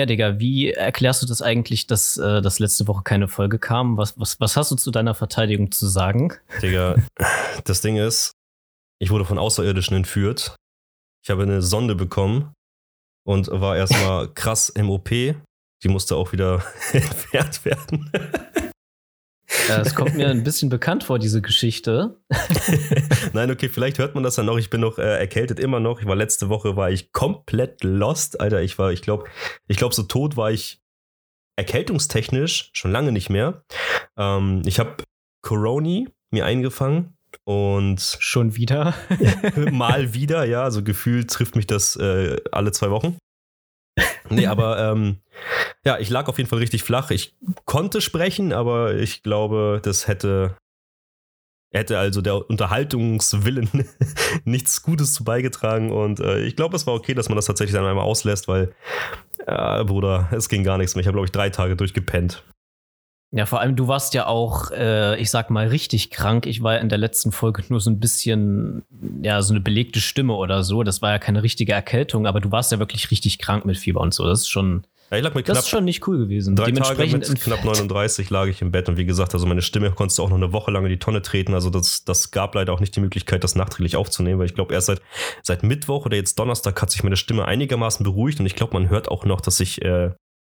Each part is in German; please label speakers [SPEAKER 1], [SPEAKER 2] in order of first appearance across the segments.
[SPEAKER 1] Ja, Digga, wie erklärst du das eigentlich, dass, äh, dass letzte Woche keine Folge kam? Was, was, was hast du zu deiner Verteidigung zu sagen?
[SPEAKER 2] Digga, das Ding ist, ich wurde von Außerirdischen entführt. Ich habe eine Sonde bekommen und war erstmal krass im OP. Die musste auch wieder entfernt werden.
[SPEAKER 1] Es kommt mir ein bisschen bekannt vor, diese Geschichte.
[SPEAKER 2] Nein, okay, vielleicht hört man das ja noch. Ich bin noch äh, erkältet immer noch. Ich war letzte Woche war ich komplett lost, Alter. Ich war, ich glaube, ich glaube, so tot war ich erkältungstechnisch schon lange nicht mehr. Ähm, ich habe Coroni mir eingefangen und
[SPEAKER 1] schon wieder
[SPEAKER 2] mal wieder, ja. Also gefühlt trifft mich das äh, alle zwei Wochen. Nee, aber ähm, ja, ich lag auf jeden Fall richtig flach. Ich konnte sprechen, aber ich glaube, das hätte, hätte also der Unterhaltungswillen nichts Gutes zu beigetragen. Und äh, ich glaube, es war okay, dass man das tatsächlich dann einmal auslässt, weil, äh, Bruder, es ging gar nichts mehr. Ich habe, glaube ich, drei Tage durchgepennt.
[SPEAKER 1] Ja, vor allem du warst ja auch, äh, ich sag mal, richtig krank. Ich war in der letzten Folge nur so ein bisschen, ja, so eine belegte Stimme oder so. Das war ja keine richtige Erkältung, aber du warst ja wirklich richtig krank mit Fieber und so. Das ist schon,
[SPEAKER 2] ja, ich lag mit
[SPEAKER 1] das ist schon nicht cool gewesen.
[SPEAKER 2] Drei Tage mit knapp 39 lag ich im Bett und wie gesagt, also meine Stimme konntest du auch noch eine Woche lang in die Tonne treten. Also das, das gab leider auch nicht die Möglichkeit, das nachträglich aufzunehmen, weil ich glaube, erst seit, seit Mittwoch oder jetzt Donnerstag hat sich meine Stimme einigermaßen beruhigt und ich glaube, man hört auch noch, dass ich äh,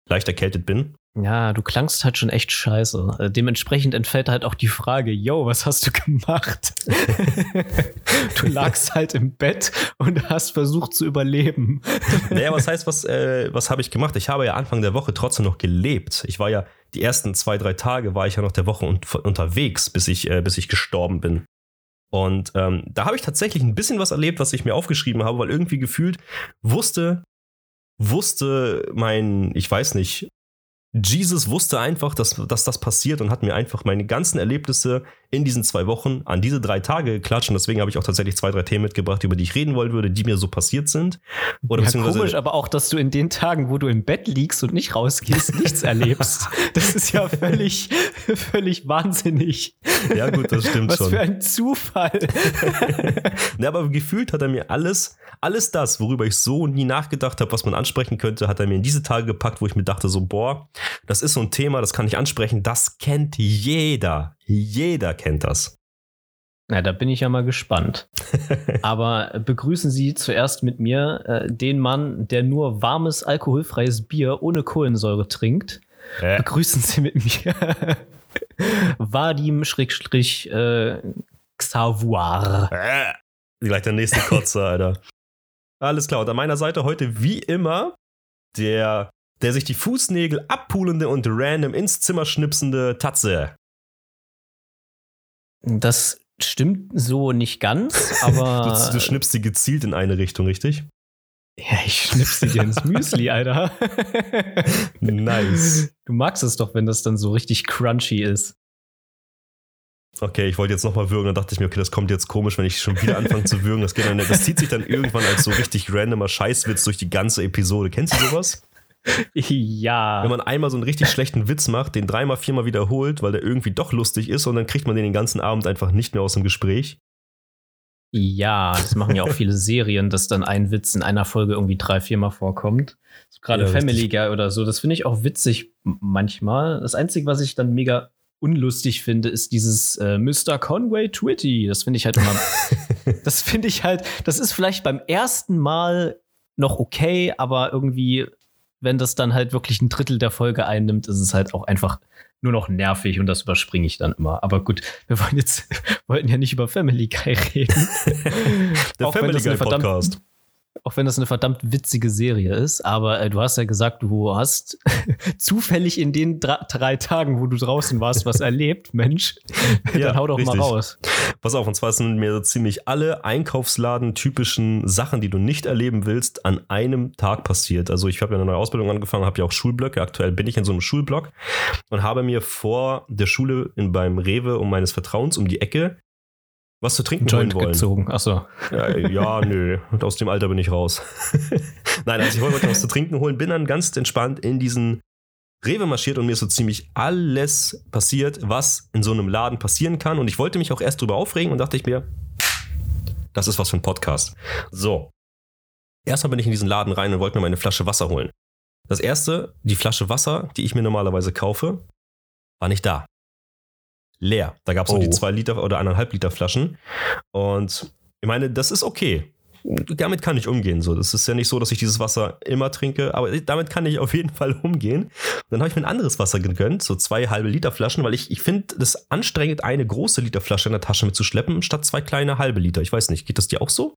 [SPEAKER 2] leicht erkältet bin.
[SPEAKER 1] Ja, du klangst halt schon echt scheiße. Äh, dementsprechend entfällt halt auch die Frage, yo, was hast du gemacht? du lagst halt im Bett und hast versucht zu überleben.
[SPEAKER 2] naja, was heißt, was, äh, was habe ich gemacht? Ich habe ja Anfang der Woche trotzdem noch gelebt. Ich war ja, die ersten zwei, drei Tage war ich ja noch der Woche un unterwegs, bis ich, äh, bis ich gestorben bin. Und ähm, da habe ich tatsächlich ein bisschen was erlebt, was ich mir aufgeschrieben habe, weil irgendwie gefühlt wusste, wusste mein, ich weiß nicht, Jesus wusste einfach, dass, dass das passiert und hat mir einfach meine ganzen Erlebnisse in diesen zwei Wochen an diese drei Tage geklatscht. Und deswegen habe ich auch tatsächlich zwei, drei Themen mitgebracht, über die ich reden wollen würde, die mir so passiert sind.
[SPEAKER 1] Oder ja, komisch, aber auch, dass du in den Tagen, wo du im Bett liegst und nicht rausgehst, nichts erlebst. Das ist ja völlig, völlig wahnsinnig.
[SPEAKER 2] Ja, gut, das stimmt
[SPEAKER 1] Was
[SPEAKER 2] schon.
[SPEAKER 1] Was für ein Zufall.
[SPEAKER 2] ja, aber gefühlt hat er mir alles, alles das, worüber ich so nie nachgedacht habe, was man ansprechen könnte, hat er mir in diese Tage gepackt, wo ich mir dachte, so, boah, das ist so ein Thema, das kann ich ansprechen, das kennt jeder. Jeder kennt das.
[SPEAKER 1] Na, da bin ich ja mal gespannt. Aber begrüßen Sie zuerst mit mir äh, den Mann, der nur warmes, alkoholfreies Bier ohne Kohlensäure trinkt. Äh. Begrüßen Sie mit mir Vadim Schrägstrich äh, Xavoir.
[SPEAKER 2] Äh. Gleich der nächste Kotzer, Alter. Alles klar, und an meiner Seite heute wie immer der der sich die Fußnägel abpulende und random ins Zimmer schnipsende Tatze.
[SPEAKER 1] Das stimmt so nicht ganz, aber.
[SPEAKER 2] du, du schnippst sie gezielt in eine Richtung, richtig?
[SPEAKER 1] Ja, ich schnipse dir ins Müsli, Alter.
[SPEAKER 2] nice.
[SPEAKER 1] Du magst es doch, wenn das dann so richtig crunchy ist.
[SPEAKER 2] Okay, ich wollte jetzt nochmal würgen, dann dachte ich mir, okay, das kommt jetzt komisch, wenn ich schon wieder anfange zu würgen. Das, geht dann, das zieht sich dann irgendwann als so richtig randomer Scheißwitz durch die ganze Episode. Kennst du sowas?
[SPEAKER 1] Ja.
[SPEAKER 2] Wenn man einmal so einen richtig schlechten Witz macht, den dreimal, viermal wiederholt, weil der irgendwie doch lustig ist und dann kriegt man den den ganzen Abend einfach nicht mehr aus dem Gespräch.
[SPEAKER 1] Ja, das machen ja auch viele Serien, dass dann ein Witz in einer Folge irgendwie drei, viermal vorkommt. So Gerade ja, Family Guy oder so. Das finde ich auch witzig manchmal. Das Einzige, was ich dann mega unlustig finde, ist dieses äh, Mr. Conway Twitty. Das finde ich halt immer. das finde ich halt, das ist vielleicht beim ersten Mal noch okay, aber irgendwie wenn das dann halt wirklich ein Drittel der Folge einnimmt, ist es halt auch einfach nur noch nervig und das überspringe ich dann immer. Aber gut, wir wollen jetzt, wollten ja nicht über Family Guy reden.
[SPEAKER 2] der Family Guy Podcast
[SPEAKER 1] auch wenn das eine verdammt witzige Serie ist, aber äh, du hast ja gesagt, du hast zufällig in den drei Tagen, wo du draußen warst, was erlebt, Mensch. Ja, dann hau doch richtig. mal raus.
[SPEAKER 2] Pass auf, und zwar sind mir so ziemlich alle Einkaufsladen-typischen Sachen, die du nicht erleben willst, an einem Tag passiert. Also ich habe ja eine neue Ausbildung angefangen, habe ja auch Schulblöcke. Aktuell bin ich in so einem Schulblock und habe mir vor der Schule in, beim Rewe um meines Vertrauens um die Ecke was zu trinken
[SPEAKER 1] Joint
[SPEAKER 2] holen wollen.
[SPEAKER 1] gezogen, achso.
[SPEAKER 2] Ja, ja, nö, und aus dem Alter bin ich raus. Nein, also ich wollte was zu trinken holen, bin dann ganz entspannt in diesen Rewe marschiert und mir ist so ziemlich alles passiert, was in so einem Laden passieren kann. Und ich wollte mich auch erst drüber aufregen und dachte ich mir, das ist was für ein Podcast. So. Erstmal bin ich in diesen Laden rein und wollte mir meine Flasche Wasser holen. Das erste, die Flasche Wasser, die ich mir normalerweise kaufe, war nicht da. Leer. Da gab es oh. nur die zwei Liter oder eineinhalb Liter Flaschen. Und ich meine, das ist okay damit kann ich umgehen. So, das ist ja nicht so, dass ich dieses Wasser immer trinke, aber damit kann ich auf jeden Fall umgehen. Dann habe ich mir ein anderes Wasser gegönnt, so zwei halbe Liter Flaschen, weil ich, ich finde es anstrengend, eine große Liter Flasche in der Tasche mitzuschleppen, statt zwei kleine halbe Liter. Ich weiß nicht, geht das dir auch so?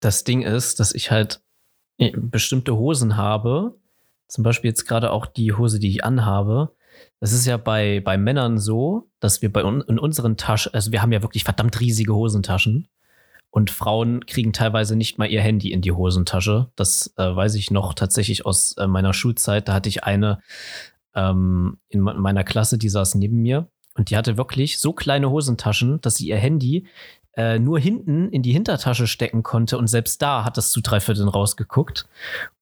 [SPEAKER 1] Das Ding ist, dass ich halt äh, bestimmte Hosen habe, zum Beispiel jetzt gerade auch die Hose, die ich anhabe. Das ist ja bei, bei Männern so, dass wir bei in unseren Taschen, also wir haben ja wirklich verdammt riesige Hosentaschen. Und Frauen kriegen teilweise nicht mal ihr Handy in die Hosentasche. Das äh, weiß ich noch tatsächlich aus äh, meiner Schulzeit. Da hatte ich eine ähm, in meiner Klasse, die saß neben mir. Und die hatte wirklich so kleine Hosentaschen, dass sie ihr Handy äh, nur hinten in die Hintertasche stecken konnte. Und selbst da hat das zu drei Vierteln rausgeguckt.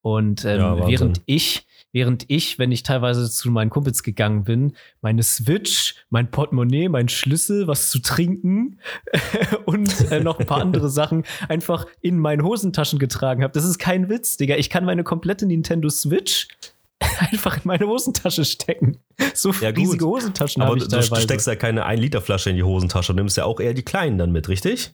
[SPEAKER 1] Und ähm, ja, während ich während ich, wenn ich teilweise zu meinen Kumpels gegangen bin, meine Switch, mein Portemonnaie, mein Schlüssel, was zu trinken und äh, noch ein paar andere Sachen einfach in meinen Hosentaschen getragen habe. Das ist kein Witz, Digga. Ich kann meine komplette Nintendo Switch einfach in meine Hosentasche stecken. So ja, riesige Hosentaschen habe ich
[SPEAKER 2] teilweise. Du steckst ja keine 1 Liter Flasche in die Hosentasche, du nimmst ja auch eher die kleinen dann mit, richtig?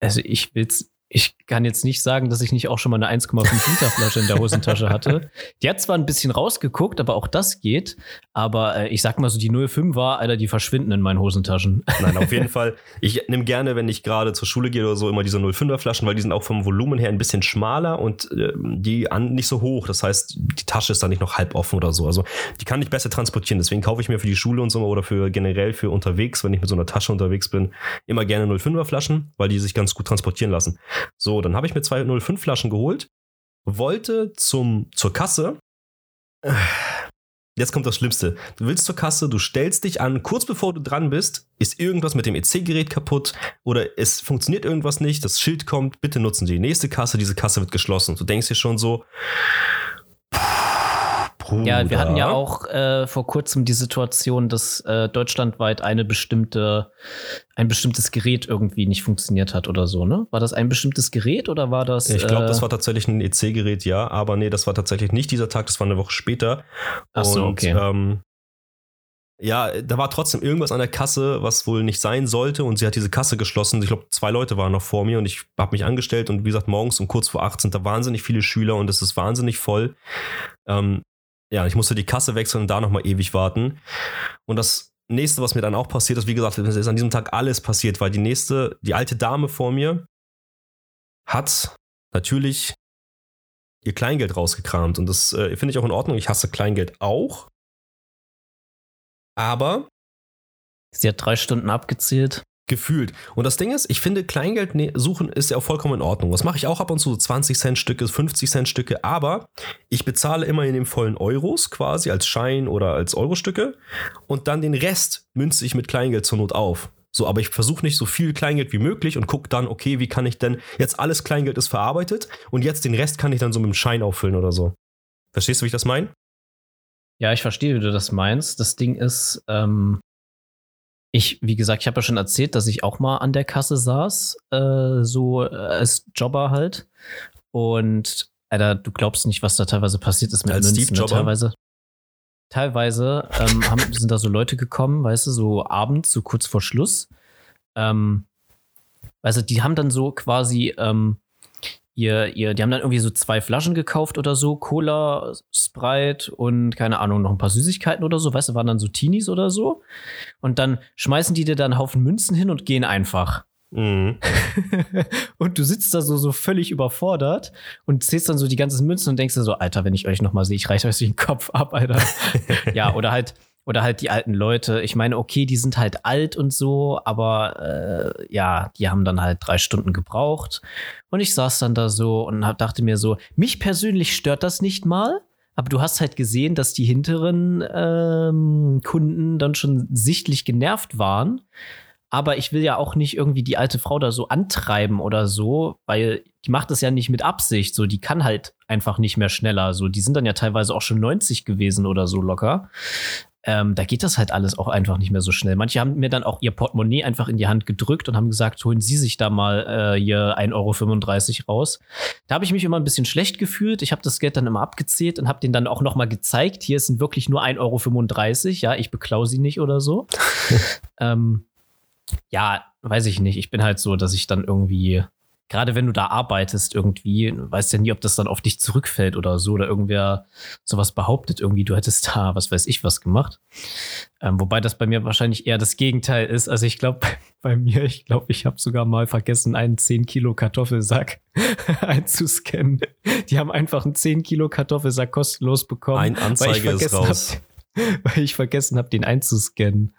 [SPEAKER 1] Also ich will's ich kann jetzt nicht sagen, dass ich nicht auch schon mal eine 1,5 Liter Flasche in der Hosentasche hatte. Die hat zwar ein bisschen rausgeguckt, aber auch das geht. Aber äh, ich sag mal so, die 05 war, Alter, die verschwinden in meinen Hosentaschen.
[SPEAKER 2] Nein, auf jeden Fall. Ich nehme gerne, wenn ich gerade zur Schule gehe oder so, immer diese 05er Flaschen, weil die sind auch vom Volumen her ein bisschen schmaler und äh, die an, nicht so hoch. Das heißt, die Tasche ist dann nicht noch halb offen oder so. Also die kann ich besser transportieren. Deswegen kaufe ich mir für die Schule und so oder für generell für unterwegs, wenn ich mit so einer Tasche unterwegs bin, immer gerne 05er Flaschen, weil die sich ganz gut transportieren lassen. So, dann habe ich mir zwei 05 Flaschen geholt, wollte zum, zur Kasse. Jetzt kommt das Schlimmste. Du willst zur Kasse, du stellst dich an, kurz bevor du dran bist, ist irgendwas mit dem EC-Gerät kaputt oder es funktioniert irgendwas nicht, das Schild kommt, bitte nutzen Sie die nächste Kasse, diese Kasse wird geschlossen. Du denkst dir schon so,
[SPEAKER 1] Bruder. Ja, wir hatten ja auch äh, vor kurzem die Situation, dass äh, deutschlandweit eine bestimmte, ein bestimmtes Gerät irgendwie nicht funktioniert hat oder so, ne? War das ein bestimmtes Gerät oder war das?
[SPEAKER 2] Ich glaube, äh, das war tatsächlich ein EC-Gerät, ja, aber nee, das war tatsächlich nicht dieser Tag, das war eine Woche später.
[SPEAKER 1] Ach so, Und, okay. Ähm,
[SPEAKER 2] ja, da war trotzdem irgendwas an der Kasse, was wohl nicht sein sollte und sie hat diese Kasse geschlossen. Ich glaube, zwei Leute waren noch vor mir und ich habe mich angestellt und wie gesagt, morgens um kurz vor acht sind da wahnsinnig viele Schüler und es ist wahnsinnig voll. Ähm, ja, ich musste die Kasse wechseln und da nochmal ewig warten. Und das nächste, was mir dann auch passiert ist, wie gesagt, ist an diesem Tag alles passiert, weil die nächste, die alte Dame vor mir hat natürlich ihr Kleingeld rausgekramt. Und das äh, finde ich auch in Ordnung. Ich hasse Kleingeld auch. Aber.
[SPEAKER 1] Sie hat drei Stunden abgezählt.
[SPEAKER 2] Gefühlt. Und das Ding ist, ich finde, Kleingeld ne, suchen ist ja auch vollkommen in Ordnung. Das mache ich auch ab und zu, so 20 Cent Stücke, 50 Cent Stücke, aber ich bezahle immer in den vollen Euros quasi als Schein oder als Eurostücke und dann den Rest münze ich mit Kleingeld zur Not auf. So, aber ich versuche nicht so viel Kleingeld wie möglich und gucke dann, okay, wie kann ich denn jetzt alles Kleingeld ist verarbeitet und jetzt den Rest kann ich dann so mit dem Schein auffüllen oder so. Verstehst du, wie ich das meine?
[SPEAKER 1] Ja, ich verstehe, wie du das meinst. Das Ding ist, ähm, ich, wie gesagt, ich habe ja schon erzählt, dass ich auch mal an der Kasse saß, äh, so äh, als Jobber halt. Und Alter, du glaubst nicht, was da teilweise passiert ist mit als Münzen. Ne? Teilweise, teilweise ähm, haben, sind da so Leute gekommen, weißt du, so abends, so kurz vor Schluss. Ähm, also die haben dann so quasi ähm, ihr, ihr, die haben dann irgendwie so zwei Flaschen gekauft oder so, Cola, Sprite und keine Ahnung, noch ein paar Süßigkeiten oder so, weißt du, waren dann so Teenies oder so. Und dann schmeißen die dir dann einen Haufen Münzen hin und gehen einfach. Mhm. und du sitzt da so, so völlig überfordert und zählst dann so die ganzen Münzen und denkst dir so, Alter, wenn ich euch nochmal sehe, ich reiche euch den Kopf ab, Alter. ja, oder halt, oder halt die alten Leute. Ich meine, okay, die sind halt alt und so, aber äh, ja, die haben dann halt drei Stunden gebraucht. Und ich saß dann da so und dachte mir so, mich persönlich stört das nicht mal. Aber du hast halt gesehen, dass die hinteren ähm, Kunden dann schon sichtlich genervt waren. Aber ich will ja auch nicht irgendwie die alte Frau da so antreiben oder so, weil die macht das ja nicht mit Absicht. So, die kann halt einfach nicht mehr schneller. So, die sind dann ja teilweise auch schon 90 gewesen oder so locker. Ähm, da geht das halt alles auch einfach nicht mehr so schnell. Manche haben mir dann auch ihr Portemonnaie einfach in die Hand gedrückt und haben gesagt, holen Sie sich da mal äh, hier 1,35 Euro raus. Da habe ich mich immer ein bisschen schlecht gefühlt. Ich habe das Geld dann immer abgezählt und habe den dann auch noch mal gezeigt. Hier sind wirklich nur 1,35 Euro. Ja, ich beklau sie nicht oder so. ähm, ja, weiß ich nicht. Ich bin halt so, dass ich dann irgendwie gerade wenn du da arbeitest irgendwie, weißt ja nie, ob das dann auf dich zurückfällt oder so, oder irgendwer sowas behauptet, irgendwie, du hättest da, was weiß ich, was gemacht. Ähm, wobei das bei mir wahrscheinlich eher das Gegenteil ist. Also ich glaube, bei mir, ich glaube, ich habe sogar mal vergessen, einen 10 Kilo Kartoffelsack einzuscannen. Die haben einfach einen 10 Kilo Kartoffelsack kostenlos bekommen.
[SPEAKER 2] Ein Anzeige ist raus. Hab,
[SPEAKER 1] weil ich vergessen habe, den einzuscannen.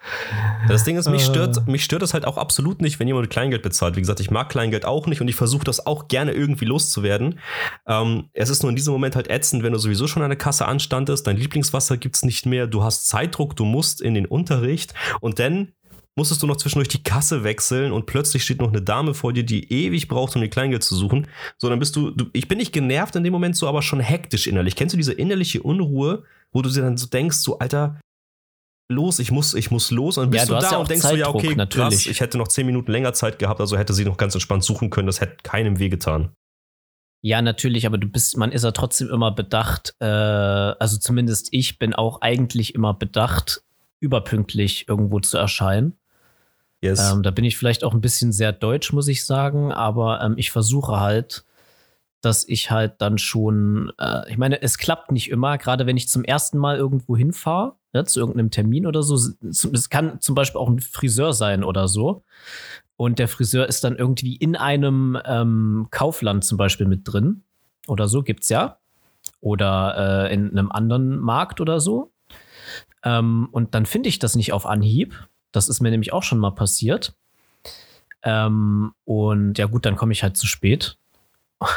[SPEAKER 2] Das Ding ist, mich stört, ah. mich stört das halt auch absolut nicht, wenn jemand Kleingeld bezahlt. Wie gesagt, ich mag Kleingeld auch nicht und ich versuche das auch gerne irgendwie loszuwerden. Ähm, es ist nur in diesem Moment halt ätzend, wenn du sowieso schon an der Kasse anstandest, dein Lieblingswasser gibt es nicht mehr, du hast Zeitdruck, du musst in den Unterricht und dann musstest du noch zwischendurch die Kasse wechseln und plötzlich steht noch eine Dame vor dir, die ewig braucht, um die Kleingeld zu suchen. So, dann bist du, du, ich bin nicht genervt in dem Moment so, aber schon hektisch innerlich. Kennst du diese innerliche Unruhe, wo du dir dann so denkst, so, Alter, los, ich muss, ich muss los. Und dann bist ja, du, du da ja und denkst Zeitdruck, so, ja, okay, natürlich. krass, ich hätte noch zehn Minuten länger Zeit gehabt, also hätte sie noch ganz entspannt suchen können, das hätte keinem wehgetan.
[SPEAKER 1] Ja, natürlich, aber du bist, man ist ja trotzdem immer bedacht, äh, also zumindest ich bin auch eigentlich immer bedacht, überpünktlich irgendwo zu erscheinen. Yes. Ähm, da bin ich vielleicht auch ein bisschen sehr deutsch, muss ich sagen, aber ähm, ich versuche halt, dass ich halt dann schon, äh, ich meine, es klappt nicht immer, gerade wenn ich zum ersten Mal irgendwo hinfahre, ja, zu irgendeinem Termin oder so. Es kann zum Beispiel auch ein Friseur sein oder so. Und der Friseur ist dann irgendwie in einem ähm, Kaufland zum Beispiel mit drin oder so, gibt's ja. Oder äh, in einem anderen Markt oder so. Ähm, und dann finde ich das nicht auf Anhieb. Das ist mir nämlich auch schon mal passiert. Ähm, und ja, gut, dann komme ich halt zu spät.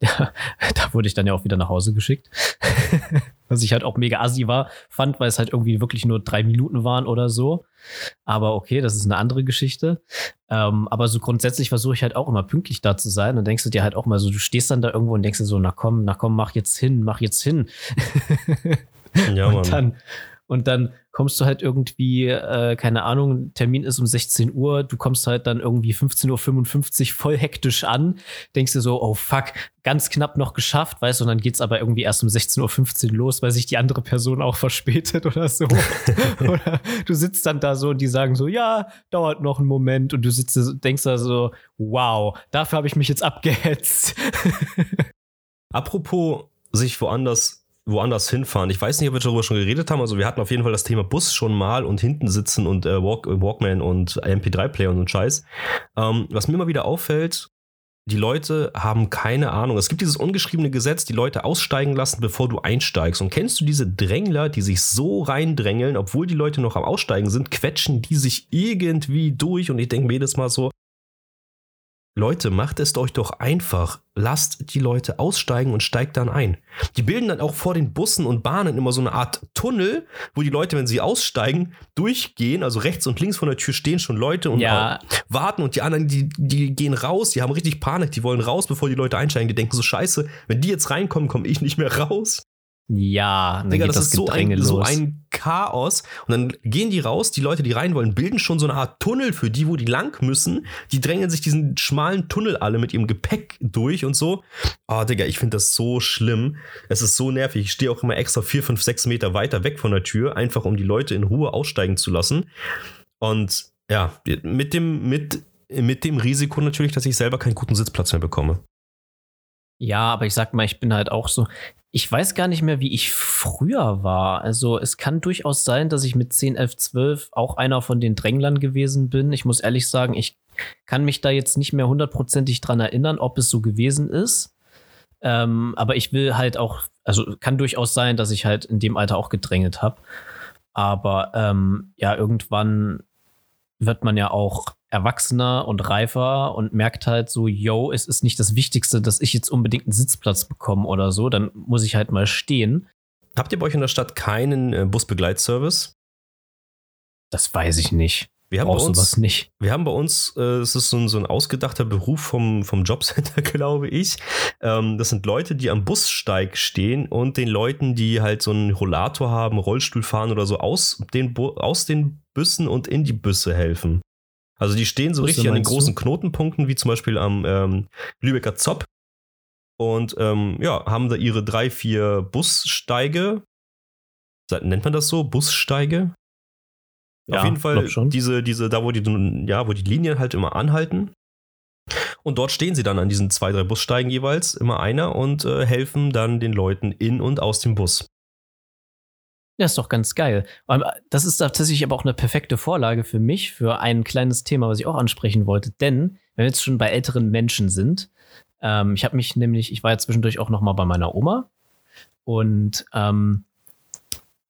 [SPEAKER 1] ja, da wurde ich dann ja auch wieder nach Hause geschickt. Was ich halt auch mega assi war, fand, weil es halt irgendwie wirklich nur drei Minuten waren oder so. Aber okay, das ist eine andere Geschichte. Ähm, aber so grundsätzlich versuche ich halt auch immer pünktlich da zu sein. Und denkst du dir halt auch mal so, du stehst dann da irgendwo und denkst dir so, na komm, na komm, mach jetzt hin, mach jetzt hin. ja, und Mann. dann und dann kommst du halt irgendwie, äh, keine Ahnung, Termin ist um 16 Uhr, du kommst halt dann irgendwie 15.55 Uhr voll hektisch an, denkst dir so, oh fuck, ganz knapp noch geschafft, weißt du, und dann geht's aber irgendwie erst um 16.15 Uhr los, weil sich die andere Person auch verspätet oder so. oder du sitzt dann da so und die sagen so, ja, dauert noch einen Moment und du sitzt, denkst da so, wow, dafür habe ich mich jetzt abgehetzt.
[SPEAKER 2] Apropos sich woanders woanders hinfahren. Ich weiß nicht, ob wir darüber schon geredet haben. Also wir hatten auf jeden Fall das Thema Bus schon mal und hinten sitzen und äh, Walk, Walkman und MP3-Player und so Scheiß. Ähm, was mir immer wieder auffällt, die Leute haben keine Ahnung. Es gibt dieses ungeschriebene Gesetz, die Leute aussteigen lassen, bevor du einsteigst. Und kennst du diese Drängler, die sich so reindrängeln, obwohl die Leute noch am Aussteigen sind, quetschen die sich irgendwie durch? Und ich denke mir jedes Mal so, Leute, macht es euch doch einfach. Lasst die Leute aussteigen und steigt dann ein. Die bilden dann auch vor den Bussen und Bahnen immer so eine Art Tunnel, wo die Leute, wenn sie aussteigen, durchgehen. Also rechts und links von der Tür stehen schon Leute und ja. warten und die anderen, die, die gehen raus, die haben richtig Panik, die wollen raus, bevor die Leute einsteigen. Die denken so, scheiße, wenn die jetzt reinkommen, komme ich nicht mehr raus.
[SPEAKER 1] Ja,
[SPEAKER 2] dann Digga, das, das ist so ein, so ein, Chaos. Und dann gehen die raus, die Leute, die rein wollen, bilden schon so eine Art Tunnel für die, wo die lang müssen. Die drängen sich diesen schmalen Tunnel alle mit ihrem Gepäck durch und so. Oh, Digga, ich finde das so schlimm. Es ist so nervig. Ich stehe auch immer extra vier, fünf, sechs Meter weiter weg von der Tür, einfach um die Leute in Ruhe aussteigen zu lassen. Und ja, mit dem, mit, mit dem Risiko natürlich, dass ich selber keinen guten Sitzplatz mehr bekomme.
[SPEAKER 1] Ja, aber ich sag mal, ich bin halt auch so, ich weiß gar nicht mehr, wie ich früher war. Also es kann durchaus sein, dass ich mit 10, 11, 12 auch einer von den Dränglern gewesen bin. Ich muss ehrlich sagen, ich kann mich da jetzt nicht mehr hundertprozentig dran erinnern, ob es so gewesen ist. Ähm, aber ich will halt auch, also kann durchaus sein, dass ich halt in dem Alter auch gedrängelt habe. Aber ähm, ja, irgendwann wird man ja auch erwachsener und reifer und merkt halt so, yo, es ist nicht das Wichtigste, dass ich jetzt unbedingt einen Sitzplatz bekomme oder so, dann muss ich halt mal stehen.
[SPEAKER 2] Habt ihr bei euch in der Stadt keinen äh, Busbegleitservice?
[SPEAKER 1] Das weiß ich nicht.
[SPEAKER 2] Wir haben bei uns, nicht. Wir haben bei uns, äh, es ist so ein, so ein ausgedachter Beruf vom, vom Jobcenter, glaube ich. Ähm, das sind Leute, die am Bussteig stehen und den Leuten, die halt so einen Rollator haben, Rollstuhl fahren oder so, aus den, aus den Büssen und in die Büsse helfen. Also die stehen so richtig an den großen du? Knotenpunkten, wie zum Beispiel am ähm, Lübecker Zopp. Und ähm, ja, haben da ihre drei, vier Bussteige. Nennt man das so? Bussteige? Ja, Auf jeden Fall diese, diese, da wo die, ja, wo die Linien halt immer anhalten. Und dort stehen sie dann an diesen zwei, drei Bussteigen jeweils, immer einer, und äh, helfen dann den Leuten in und aus dem Bus.
[SPEAKER 1] Ja, ist doch ganz geil. Das ist tatsächlich aber auch eine perfekte Vorlage für mich, für ein kleines Thema, was ich auch ansprechen wollte. Denn, wenn wir jetzt schon bei älteren Menschen sind, ähm, ich habe mich nämlich, ich war ja zwischendurch auch noch mal bei meiner Oma und ähm,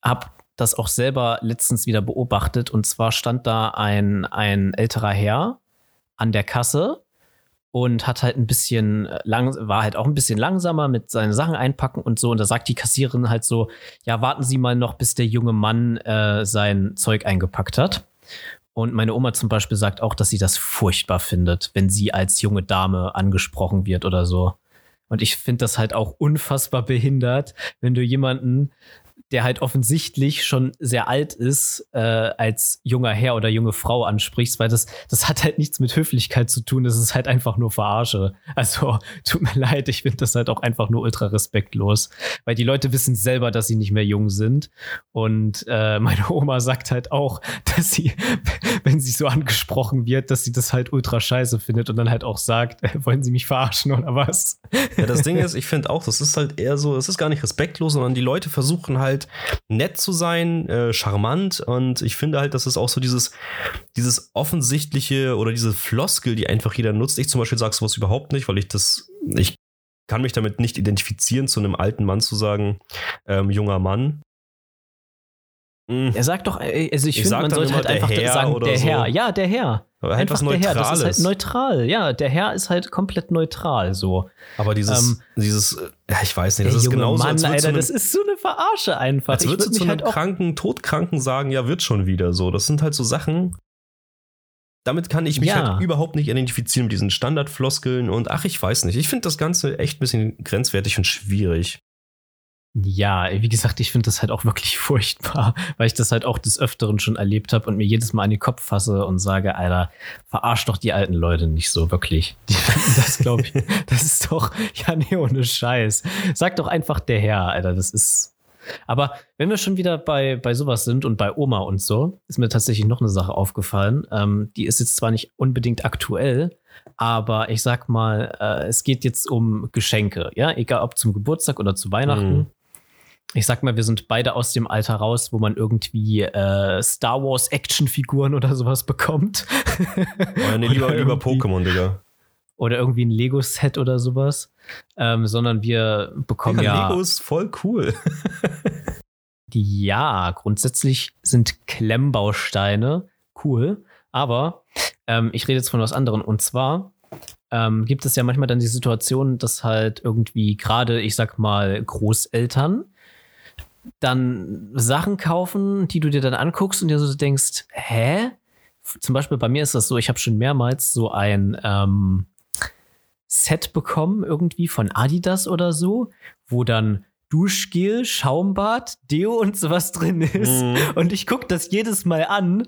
[SPEAKER 1] habe das auch selber letztens wieder beobachtet. Und zwar stand da ein, ein älterer Herr an der Kasse und hat halt ein bisschen lang, war halt auch ein bisschen langsamer mit seinen Sachen einpacken und so. Und da sagt die Kassiererin halt so: Ja, warten Sie mal noch, bis der junge Mann äh, sein Zeug eingepackt hat. Und meine Oma zum Beispiel sagt auch, dass sie das furchtbar findet, wenn sie als junge Dame angesprochen wird oder so. Und ich finde das halt auch unfassbar behindert, wenn du jemanden der halt offensichtlich schon sehr alt ist, äh, als junger Herr oder junge Frau ansprichst, weil das, das hat halt nichts mit Höflichkeit zu tun, das ist halt einfach nur Verarsche. Also tut mir leid, ich finde das halt auch einfach nur ultra respektlos, weil die Leute wissen selber, dass sie nicht mehr jung sind. Und äh, meine Oma sagt halt auch, dass sie, wenn sie so angesprochen wird, dass sie das halt ultra scheiße findet und dann halt auch sagt, äh, wollen sie mich verarschen oder was?
[SPEAKER 2] Ja, das Ding ist, ich finde auch, das ist halt eher so, es ist gar nicht respektlos, sondern die Leute versuchen halt, halt nett zu sein, äh, charmant und ich finde halt, dass es auch so dieses, dieses offensichtliche oder diese Floskel, die einfach jeder nutzt. Ich zum Beispiel sage sowas überhaupt nicht, weil ich das, ich kann mich damit nicht identifizieren, zu einem alten Mann zu sagen, ähm, junger Mann.
[SPEAKER 1] Hm. Er sagt doch, äh, also ich, ich finde, man sollte halt einfach sagen, der so. Herr. Ja, der Herr.
[SPEAKER 2] Aber halt einfach der Herr. Das ist
[SPEAKER 1] halt neutral. Ja, der Herr ist halt komplett neutral so.
[SPEAKER 2] Aber dieses, ähm, dieses, ja, ich weiß nicht, das ist genauso.
[SPEAKER 1] Mann, Alter, einem, das ist so eine Verarsche einfach.
[SPEAKER 2] Als würdest du zu einem halt kranken, todkranken sagen, ja, wird schon wieder so. Das sind halt so Sachen. Damit kann ich mich ja. halt überhaupt nicht identifizieren mit diesen Standardfloskeln und ach, ich weiß nicht. Ich finde das Ganze echt ein bisschen grenzwertig und schwierig.
[SPEAKER 1] Ja, wie gesagt, ich finde das halt auch wirklich furchtbar, weil ich das halt auch des Öfteren schon erlebt habe und mir jedes Mal an den Kopf fasse und sage, Alter, verarsch doch die alten Leute nicht so, wirklich. Die das, glaube ich, das ist doch, ja, nee, ohne Scheiß. Sag doch einfach der Herr, Alter, das ist. Aber wenn wir schon wieder bei, bei sowas sind und bei Oma und so, ist mir tatsächlich noch eine Sache aufgefallen. Ähm, die ist jetzt zwar nicht unbedingt aktuell, aber ich sag mal, äh, es geht jetzt um Geschenke, ja, egal ob zum Geburtstag oder zu Weihnachten. Mhm ich sag mal, wir sind beide aus dem Alter raus, wo man irgendwie äh, Star Wars Actionfiguren oder sowas bekommt.
[SPEAKER 2] Oh, nee, lieber, lieber Pokémon, Digga.
[SPEAKER 1] Oder irgendwie ein Lego-Set oder sowas. Ähm, sondern wir bekommen ja.
[SPEAKER 2] ja Lego ist voll cool.
[SPEAKER 1] ja, grundsätzlich sind Klemmbausteine cool. Aber ähm, ich rede jetzt von was anderem. Und zwar ähm, gibt es ja manchmal dann die Situation, dass halt irgendwie gerade, ich sag mal, Großeltern dann Sachen kaufen, die du dir dann anguckst und dir so denkst, hä? Zum Beispiel bei mir ist das so, ich habe schon mehrmals so ein ähm, Set bekommen, irgendwie von Adidas oder so, wo dann Duschgel, Schaumbad, Deo und sowas drin ist. Mhm. Und ich gucke das jedes Mal an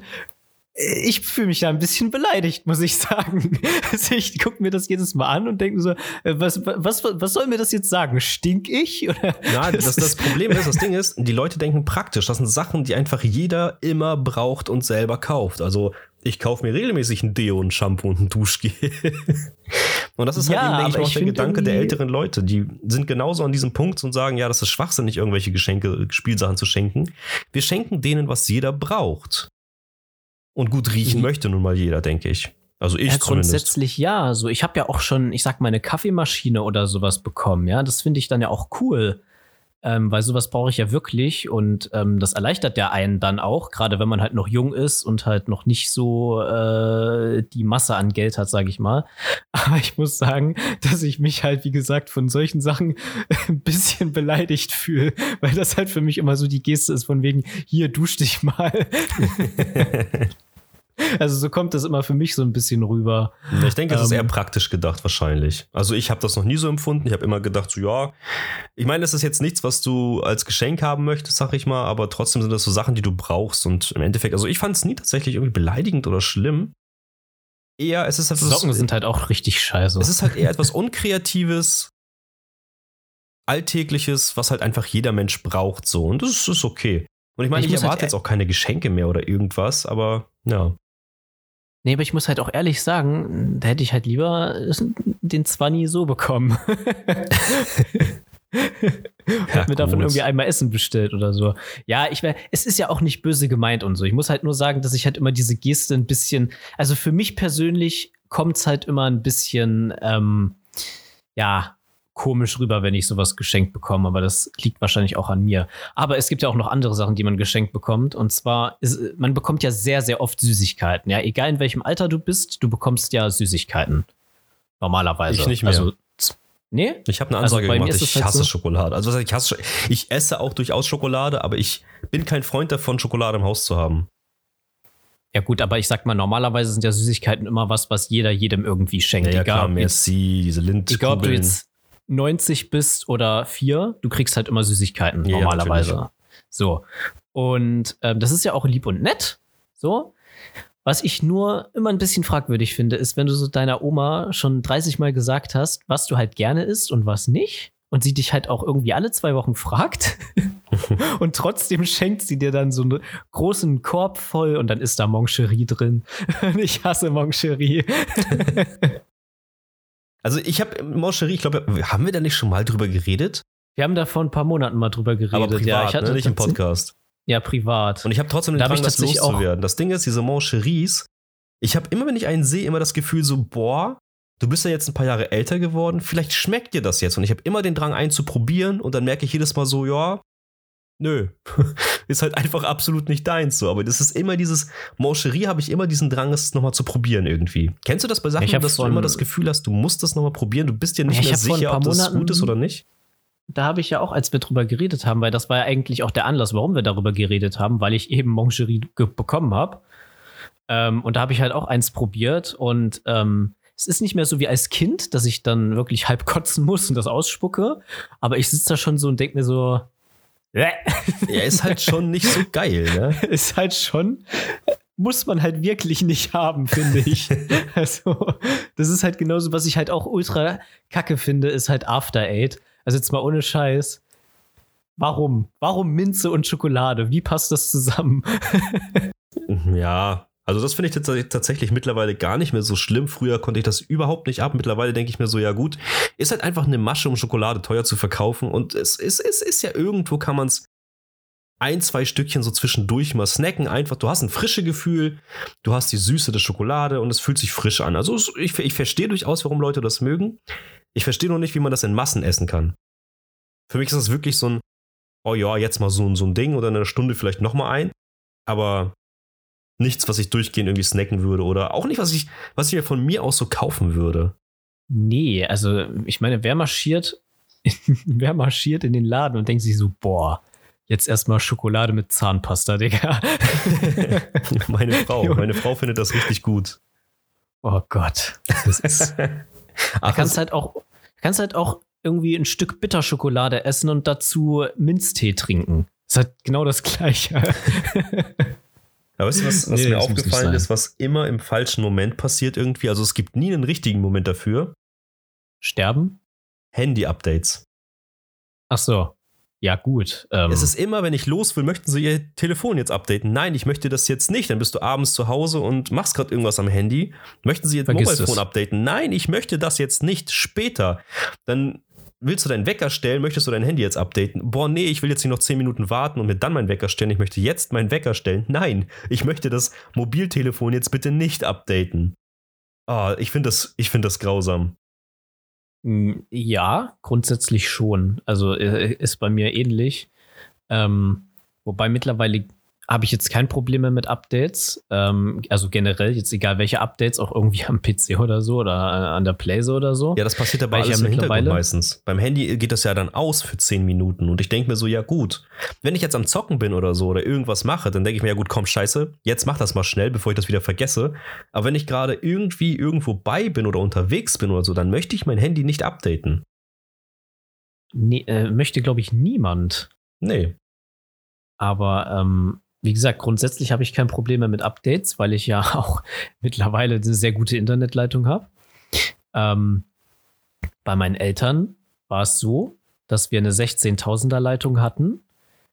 [SPEAKER 1] ich fühle mich da ein bisschen beleidigt, muss ich sagen. Also ich gucke mir das jedes Mal an und denke so, äh, was, was, was soll mir das jetzt sagen? Stink ich? Oder?
[SPEAKER 2] Nein, das, das Problem ist, das Ding ist, die Leute denken praktisch. Das sind Sachen, die einfach jeder immer braucht und selber kauft. Also ich kaufe mir regelmäßig ein Deo, ein Shampoo und ein Duschgel. und das ist halt ja, eben, denke ich, auch der Gedanke der älteren Leute. Die sind genauso an diesem Punkt und sagen, ja, das ist schwachsinnig, irgendwelche Geschenke, Spielsachen zu schenken. Wir schenken denen, was jeder braucht. Und gut riechen mhm. möchte nun mal jeder, denke ich. Also ich ja,
[SPEAKER 1] zumindest. Grundsätzlich ja. Also ich habe ja auch schon, ich sag mal, eine Kaffeemaschine oder sowas bekommen. Ja, das finde ich dann ja auch cool. Ähm, weil sowas brauche ich ja wirklich und ähm, das erleichtert ja einen dann auch, gerade wenn man halt noch jung ist und halt noch nicht so äh, die Masse an Geld hat, sage ich mal. Aber ich muss sagen, dass ich mich halt, wie gesagt, von solchen Sachen ein bisschen beleidigt fühle, weil das halt für mich immer so die Geste ist von wegen, hier dusch dich mal. Also so kommt das immer für mich so ein bisschen rüber.
[SPEAKER 2] Ich denke, es ähm, ist eher praktisch gedacht wahrscheinlich. Also ich habe das noch nie so empfunden. Ich habe immer gedacht, so ja, ich meine, es ist jetzt nichts, was du als Geschenk haben möchtest, sag ich mal, aber trotzdem sind das so Sachen, die du brauchst. Und im Endeffekt, also ich fand es nie tatsächlich irgendwie beleidigend oder schlimm. Eher, es ist
[SPEAKER 1] halt Socken sind halt auch richtig scheiße.
[SPEAKER 2] Es ist halt eher etwas Unkreatives, Alltägliches, was halt einfach jeder Mensch braucht so. Und das ist okay. Und ich meine, ich, ich erwarte halt jetzt auch keine Geschenke mehr oder irgendwas, aber ja.
[SPEAKER 1] Nee, aber ich muss halt auch ehrlich sagen, da hätte ich halt lieber den Zwanni so bekommen. ja, mir davon irgendwie einmal Essen bestellt oder so. Ja, ich wär, es ist ja auch nicht böse gemeint und so. Ich muss halt nur sagen, dass ich halt immer diese Geste ein bisschen, also für mich persönlich kommt es halt immer ein bisschen, ähm, ja, komisch rüber, wenn ich sowas geschenkt bekomme, aber das liegt wahrscheinlich auch an mir. Aber es gibt ja auch noch andere Sachen, die man geschenkt bekommt. Und zwar, ist, man bekommt ja sehr, sehr oft Süßigkeiten. Ja, egal in welchem Alter du bist, du bekommst ja Süßigkeiten. Normalerweise.
[SPEAKER 2] Ich nicht mehr.
[SPEAKER 1] Also, nee?
[SPEAKER 2] Ich habe eine also Ansage also gemacht, ich halt hasse so? Schokolade. Also ich hasse, ich esse auch durchaus Schokolade, aber ich bin kein Freund davon, Schokolade im Haus zu haben.
[SPEAKER 1] Ja gut, aber ich sag mal, normalerweise sind ja Süßigkeiten immer was, was jeder jedem irgendwie schenkt. Ja,
[SPEAKER 2] ja egal, klar, Merci, diese Lindkugeln. Egal, ob du jetzt
[SPEAKER 1] 90 bist oder 4, du kriegst halt immer Süßigkeiten ja, normalerweise. Ja, so. Und ähm, das ist ja auch lieb und nett. So. Was ich nur immer ein bisschen fragwürdig finde, ist, wenn du so deiner Oma schon 30 Mal gesagt hast, was du halt gerne isst und was nicht. Und sie dich halt auch irgendwie alle zwei Wochen fragt. und trotzdem schenkt sie dir dann so einen großen Korb voll und dann ist da Moncherie drin. ich hasse Moncherie.
[SPEAKER 2] Also ich habe Moncherie, ich glaube, haben wir da nicht schon mal drüber geredet?
[SPEAKER 1] Wir haben da vor ein paar Monaten mal drüber geredet.
[SPEAKER 2] Aber privat,
[SPEAKER 1] ja, ich
[SPEAKER 2] hatte ne? nicht im Podcast.
[SPEAKER 1] Ja, privat.
[SPEAKER 2] Und ich habe trotzdem den da Drang, das loszuwerden. Das Ding ist, diese Moncheries, ich habe immer, wenn ich einen sehe, immer das Gefühl so, boah, du bist ja jetzt ein paar Jahre älter geworden, vielleicht schmeckt dir das jetzt. Und ich habe immer den Drang, einen zu probieren und dann merke ich jedes Mal so, ja, nö, ist halt einfach absolut nicht deins so. Aber das ist immer dieses, Mancherie habe ich immer diesen Drang, es nochmal zu probieren irgendwie. Kennst du das bei Sachen, ja, dass du immer das Gefühl hast, du musst das nochmal probieren, du bist dir nicht mehr sicher, ob das gut ist oder nicht?
[SPEAKER 1] Da habe ich ja auch, als wir drüber geredet haben, weil das war ja eigentlich auch der Anlass, warum wir darüber geredet haben, weil ich eben Mancherie bekommen habe. Ähm, und da habe ich halt auch eins probiert und ähm, es ist nicht mehr so wie als Kind, dass ich dann wirklich halb kotzen muss und das ausspucke. Aber ich sitze da schon so und denke mir so,
[SPEAKER 2] er ist halt schon nicht so geil, ne?
[SPEAKER 1] Ist halt schon, muss man halt wirklich nicht haben, finde ich. also, das ist halt genauso, was ich halt auch ultra kacke finde, ist halt After Eight. Also jetzt mal ohne Scheiß. Warum? Warum Minze und Schokolade? Wie passt das zusammen?
[SPEAKER 2] ja, also das finde ich tatsächlich mittlerweile gar nicht mehr so schlimm. Früher konnte ich das überhaupt nicht ab. Mittlerweile denke ich mir so, ja gut, ist halt einfach eine Masche, um Schokolade teuer zu verkaufen. Und es, es, es ist ja irgendwo, kann man es ein, zwei Stückchen so zwischendurch mal snacken. Einfach, du hast ein frisches Gefühl, du hast die Süße der Schokolade und es fühlt sich frisch an. Also ich, ich verstehe durchaus, warum Leute das mögen. Ich verstehe noch nicht, wie man das in Massen essen kann. Für mich ist das wirklich so ein, oh ja, jetzt mal so, so ein Ding oder in einer Stunde vielleicht nochmal ein. Aber nichts, was ich durchgehend irgendwie snacken würde oder auch nicht, was ich, was ich mir von mir aus so kaufen würde.
[SPEAKER 1] Nee, also ich meine, wer marschiert, wer marschiert in den Laden und denkt sich so, boah, jetzt erstmal Schokolade mit Zahnpasta, Digga.
[SPEAKER 2] meine Frau, meine Frau findet das richtig gut.
[SPEAKER 1] Oh Gott. Das ist. Ach, kannst halt auch, kannst halt auch irgendwie ein Stück Bitterschokolade essen und dazu Minztee trinken. Das ist halt genau das Gleiche.
[SPEAKER 2] Aber weißt du, was, was nee, mir aufgefallen ist, was immer im falschen Moment passiert irgendwie? Also es gibt nie einen richtigen Moment dafür.
[SPEAKER 1] Sterben?
[SPEAKER 2] Handy-Updates.
[SPEAKER 1] Ach so. Ja, gut.
[SPEAKER 2] Ähm. Es ist immer, wenn ich los will, möchten sie ihr Telefon jetzt updaten. Nein, ich möchte das jetzt nicht. Dann bist du abends zu Hause und machst gerade irgendwas am Handy. Möchten sie ihr Mobilfon updaten? Nein, ich möchte das jetzt nicht. Später. Dann willst du deinen Wecker stellen? Möchtest du dein Handy jetzt updaten? Boah, nee, ich will jetzt nicht noch 10 Minuten warten und mir dann meinen Wecker stellen. Ich möchte jetzt meinen Wecker stellen. Nein, ich möchte das Mobiltelefon jetzt bitte nicht updaten. Ah, ich finde das, find das grausam.
[SPEAKER 1] Hm, ja, grundsätzlich schon. Also äh, ist bei mir ähnlich. Ähm, wobei mittlerweile habe ich jetzt kein Problem mehr mit Updates. Ähm, also generell, jetzt egal welche Updates, auch irgendwie am PC oder so oder an der Playse oder so.
[SPEAKER 2] Ja, das passiert alles ja im Hintergrund meistens. Beim Handy geht das ja dann aus für 10 Minuten und ich denke mir so, ja gut, wenn ich jetzt am Zocken bin oder so oder irgendwas mache, dann denke ich mir, ja gut, komm, scheiße, jetzt mach das mal schnell, bevor ich das wieder vergesse. Aber wenn ich gerade irgendwie irgendwo bei bin oder unterwegs bin oder so, dann möchte ich mein Handy nicht updaten.
[SPEAKER 1] Nee, äh, möchte, glaube ich, niemand.
[SPEAKER 2] Nee.
[SPEAKER 1] Aber ähm, wie gesagt, grundsätzlich habe ich kein Problem mehr mit Updates, weil ich ja auch mittlerweile eine sehr gute Internetleitung habe. Ähm, bei meinen Eltern war es so, dass wir eine 16.000er Leitung hatten.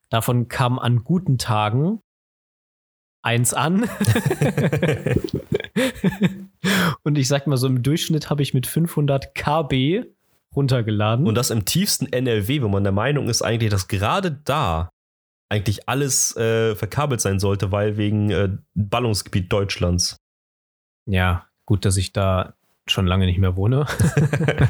[SPEAKER 1] Davon kam an guten Tagen eins an. Und ich sag mal so, im Durchschnitt habe ich mit 500 KB runtergeladen.
[SPEAKER 2] Und das im tiefsten NRW, wo man der Meinung ist eigentlich, dass gerade da eigentlich alles äh, verkabelt sein sollte, weil wegen äh, Ballungsgebiet Deutschlands.
[SPEAKER 1] Ja, gut, dass ich da schon lange nicht mehr wohne.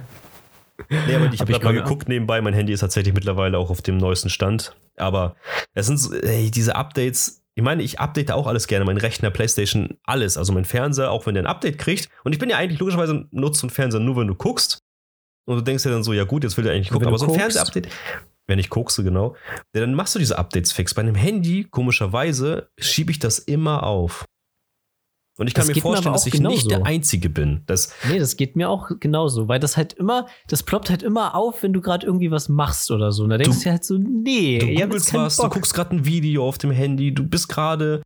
[SPEAKER 2] nee, aber ich habe hab mal geguckt nebenbei. Mein Handy ist tatsächlich mittlerweile auch auf dem neuesten Stand. Aber es sind so, ey, diese Updates. Ich meine, ich update auch alles gerne. Mein Rechner, Playstation, alles. Also mein Fernseher, auch wenn der ein Update kriegt. Und ich bin ja eigentlich logischerweise nutzt ein Fernseher nur, wenn du guckst. Und du denkst dir dann so, ja gut, jetzt will der eigentlich gucken. Aber so ein Fernsehupdate, wenn ich kokse, genau, dann machst du diese Updates fix. Bei einem Handy, komischerweise, schiebe ich das immer auf. Und ich kann das mir vorstellen, mir dass ich genauso. nicht der Einzige bin. Das
[SPEAKER 1] nee, das geht mir auch genauso, weil das halt immer, das ploppt halt immer auf, wenn du gerade irgendwie was machst oder so. Und da denkst du dir halt so, nee,
[SPEAKER 2] du googelst was, Bock. du guckst gerade ein Video auf dem Handy, du bist gerade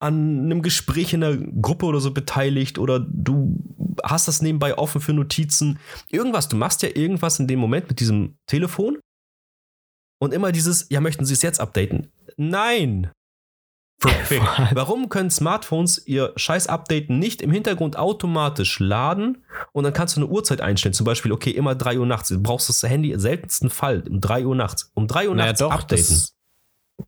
[SPEAKER 2] an einem Gespräch in der Gruppe oder so beteiligt oder du hast das nebenbei offen für Notizen. Irgendwas, du machst ja irgendwas in dem Moment mit diesem Telefon und immer dieses, ja, möchten Sie es jetzt updaten? Nein! Warum können Smartphones ihr scheiß Updaten nicht im Hintergrund automatisch laden und dann kannst du eine Uhrzeit einstellen, zum Beispiel, okay, immer 3 Uhr nachts. Du brauchst das Handy im seltensten Fall um 3 Uhr nachts. Um 3 Uhr naja, nachts doch, updaten.
[SPEAKER 1] Das,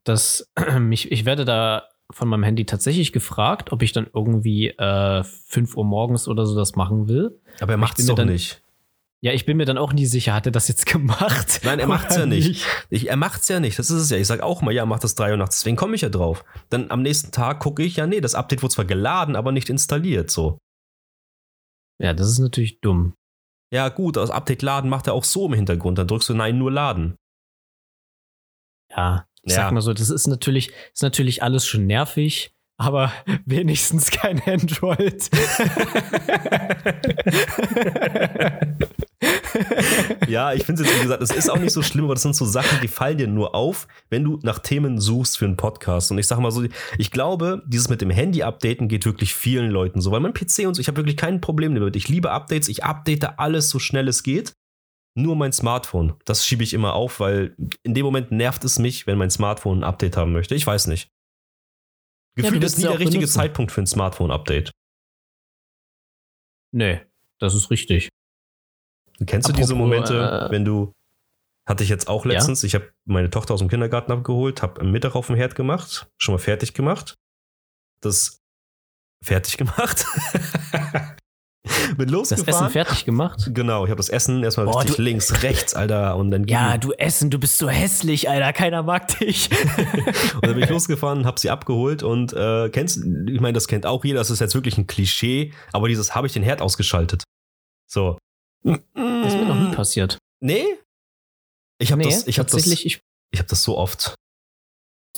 [SPEAKER 1] das ich, ich werde da von meinem Handy tatsächlich gefragt, ob ich dann irgendwie äh, 5 Uhr morgens oder so das machen will.
[SPEAKER 2] Aber er macht es doch dann, nicht.
[SPEAKER 1] Ja, ich bin mir dann auch nie sicher, hat er das jetzt gemacht?
[SPEAKER 2] Nein, er macht's ja nicht. nicht. Ich, er macht's ja nicht. Das ist es ja. Ich sage auch mal, ja, mach das drei Uhr nachts. Deswegen komme ich ja drauf. Dann am nächsten Tag gucke ich, ja, nee, das Update wurde zwar geladen, aber nicht installiert. So.
[SPEAKER 1] Ja, das ist natürlich dumm.
[SPEAKER 2] Ja, gut, das Update laden macht er auch so im Hintergrund. Dann drückst du Nein, nur laden.
[SPEAKER 1] Ja, ich ja. sag mal so, das ist natürlich, ist natürlich alles schon nervig aber wenigstens kein Android.
[SPEAKER 2] ja, ich finde es jetzt, wie gesagt, es ist auch nicht so schlimm, aber das sind so Sachen, die fallen dir nur auf, wenn du nach Themen suchst für einen Podcast. Und ich sage mal so, ich glaube, dieses mit dem Handy-Updaten geht wirklich vielen Leuten so, weil mein PC und so, ich habe wirklich kein Problem damit. Ich liebe Updates, ich update alles so schnell es geht. Nur mein Smartphone, das schiebe ich immer auf, weil in dem Moment nervt es mich, wenn mein Smartphone ein Update haben möchte. Ich weiß nicht. Gefühlt ja, ist nie der richtige benutzen. Zeitpunkt für ein Smartphone-Update.
[SPEAKER 1] Nee, das ist richtig.
[SPEAKER 2] Kennst Apropos, du diese Momente, äh, wenn du, hatte ich jetzt auch letztens, ja? ich habe meine Tochter aus dem Kindergarten abgeholt, habe Mittag auf dem Herd gemacht, schon mal fertig gemacht. Das fertig gemacht.
[SPEAKER 1] Bin losgefahren. Das Essen fertig gemacht?
[SPEAKER 2] Genau, ich habe das Essen erstmal Boah, richtig links, rechts, Alter. Und dann
[SPEAKER 1] ja, du Essen, du bist so hässlich, Alter. Keiner mag dich.
[SPEAKER 2] und dann bin ich losgefahren, habe sie abgeholt und äh, kennst, ich meine, das kennt auch jeder, das ist jetzt wirklich ein Klischee, aber dieses habe ich den Herd ausgeschaltet. So.
[SPEAKER 1] Das ist mir noch nie passiert.
[SPEAKER 2] Nee? Ich habe nee, das, ich habe das, ich, ich habe das so oft.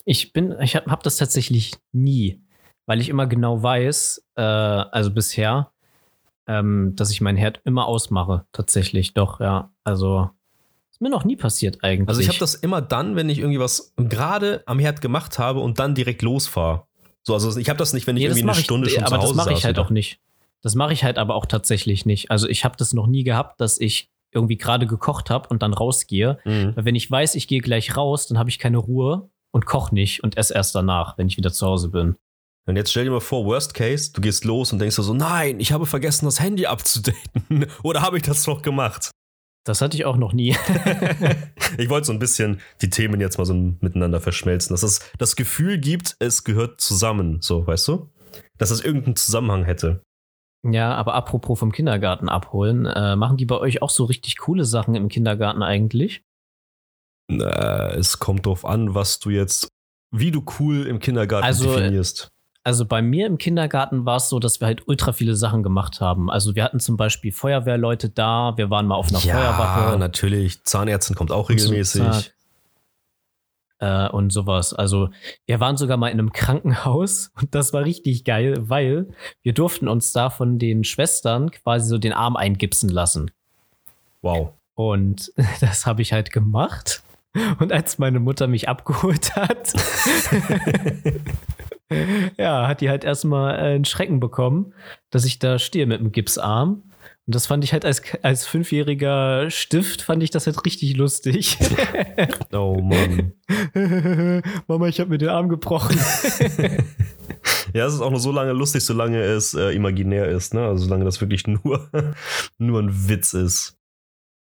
[SPEAKER 1] Ich bin, ich habe hab das tatsächlich nie, weil ich immer genau weiß, äh, also bisher, ähm, dass ich mein Herd immer ausmache. Tatsächlich, doch, ja. Also ist mir noch nie passiert eigentlich.
[SPEAKER 2] Also ich habe das immer dann, wenn ich irgendwie was gerade am Herd gemacht habe und dann direkt losfahre. So, also ich habe das nicht, wenn ich nee, irgendwie eine Stunde ich, schon
[SPEAKER 1] aber
[SPEAKER 2] zu Hause
[SPEAKER 1] das mache ich halt
[SPEAKER 2] oder?
[SPEAKER 1] auch nicht. Das mache ich halt aber auch tatsächlich nicht. Also ich habe das noch nie gehabt, dass ich irgendwie gerade gekocht habe und dann rausgehe. Mhm. Weil wenn ich weiß, ich gehe gleich raus, dann habe ich keine Ruhe und koche nicht und esse erst danach, wenn ich wieder zu Hause bin.
[SPEAKER 2] Und jetzt stell dir mal vor, Worst Case, du gehst los und denkst dir so, nein, ich habe vergessen, das Handy abzudaten. Oder habe ich das doch gemacht?
[SPEAKER 1] Das hatte ich auch noch nie.
[SPEAKER 2] ich wollte so ein bisschen die Themen jetzt mal so miteinander verschmelzen, dass es das Gefühl gibt, es gehört zusammen, so, weißt du? Dass es irgendeinen Zusammenhang hätte.
[SPEAKER 1] Ja, aber apropos vom Kindergarten abholen, äh, machen die bei euch auch so richtig coole Sachen im Kindergarten eigentlich?
[SPEAKER 2] Na, es kommt drauf an, was du jetzt wie du cool im Kindergarten
[SPEAKER 1] Also,
[SPEAKER 2] definierst.
[SPEAKER 1] Also bei mir im Kindergarten war es so, dass wir halt ultra viele Sachen gemacht haben. Also wir hatten zum Beispiel Feuerwehrleute da, wir waren mal auf einer Feuerwache.
[SPEAKER 2] natürlich. Zahnärztin kommt auch
[SPEAKER 1] und so,
[SPEAKER 2] regelmäßig.
[SPEAKER 1] Äh, und sowas. Also wir waren sogar mal in einem Krankenhaus und das war richtig geil, weil wir durften uns da von den Schwestern quasi so den Arm eingipsen lassen.
[SPEAKER 2] wow.
[SPEAKER 1] Und das habe ich halt gemacht. Und als meine Mutter mich abgeholt hat, ja, hat die halt erstmal äh, einen Schrecken bekommen, dass ich da stehe mit dem Gipsarm. Und das fand ich halt als, als fünfjähriger Stift, fand ich das halt richtig lustig.
[SPEAKER 2] Oh Mann.
[SPEAKER 1] Mama, ich habe mir den Arm gebrochen.
[SPEAKER 2] Ja, es ist auch nur so lange lustig, solange es äh, imaginär ist, ne? Also solange das wirklich nur, nur ein Witz ist.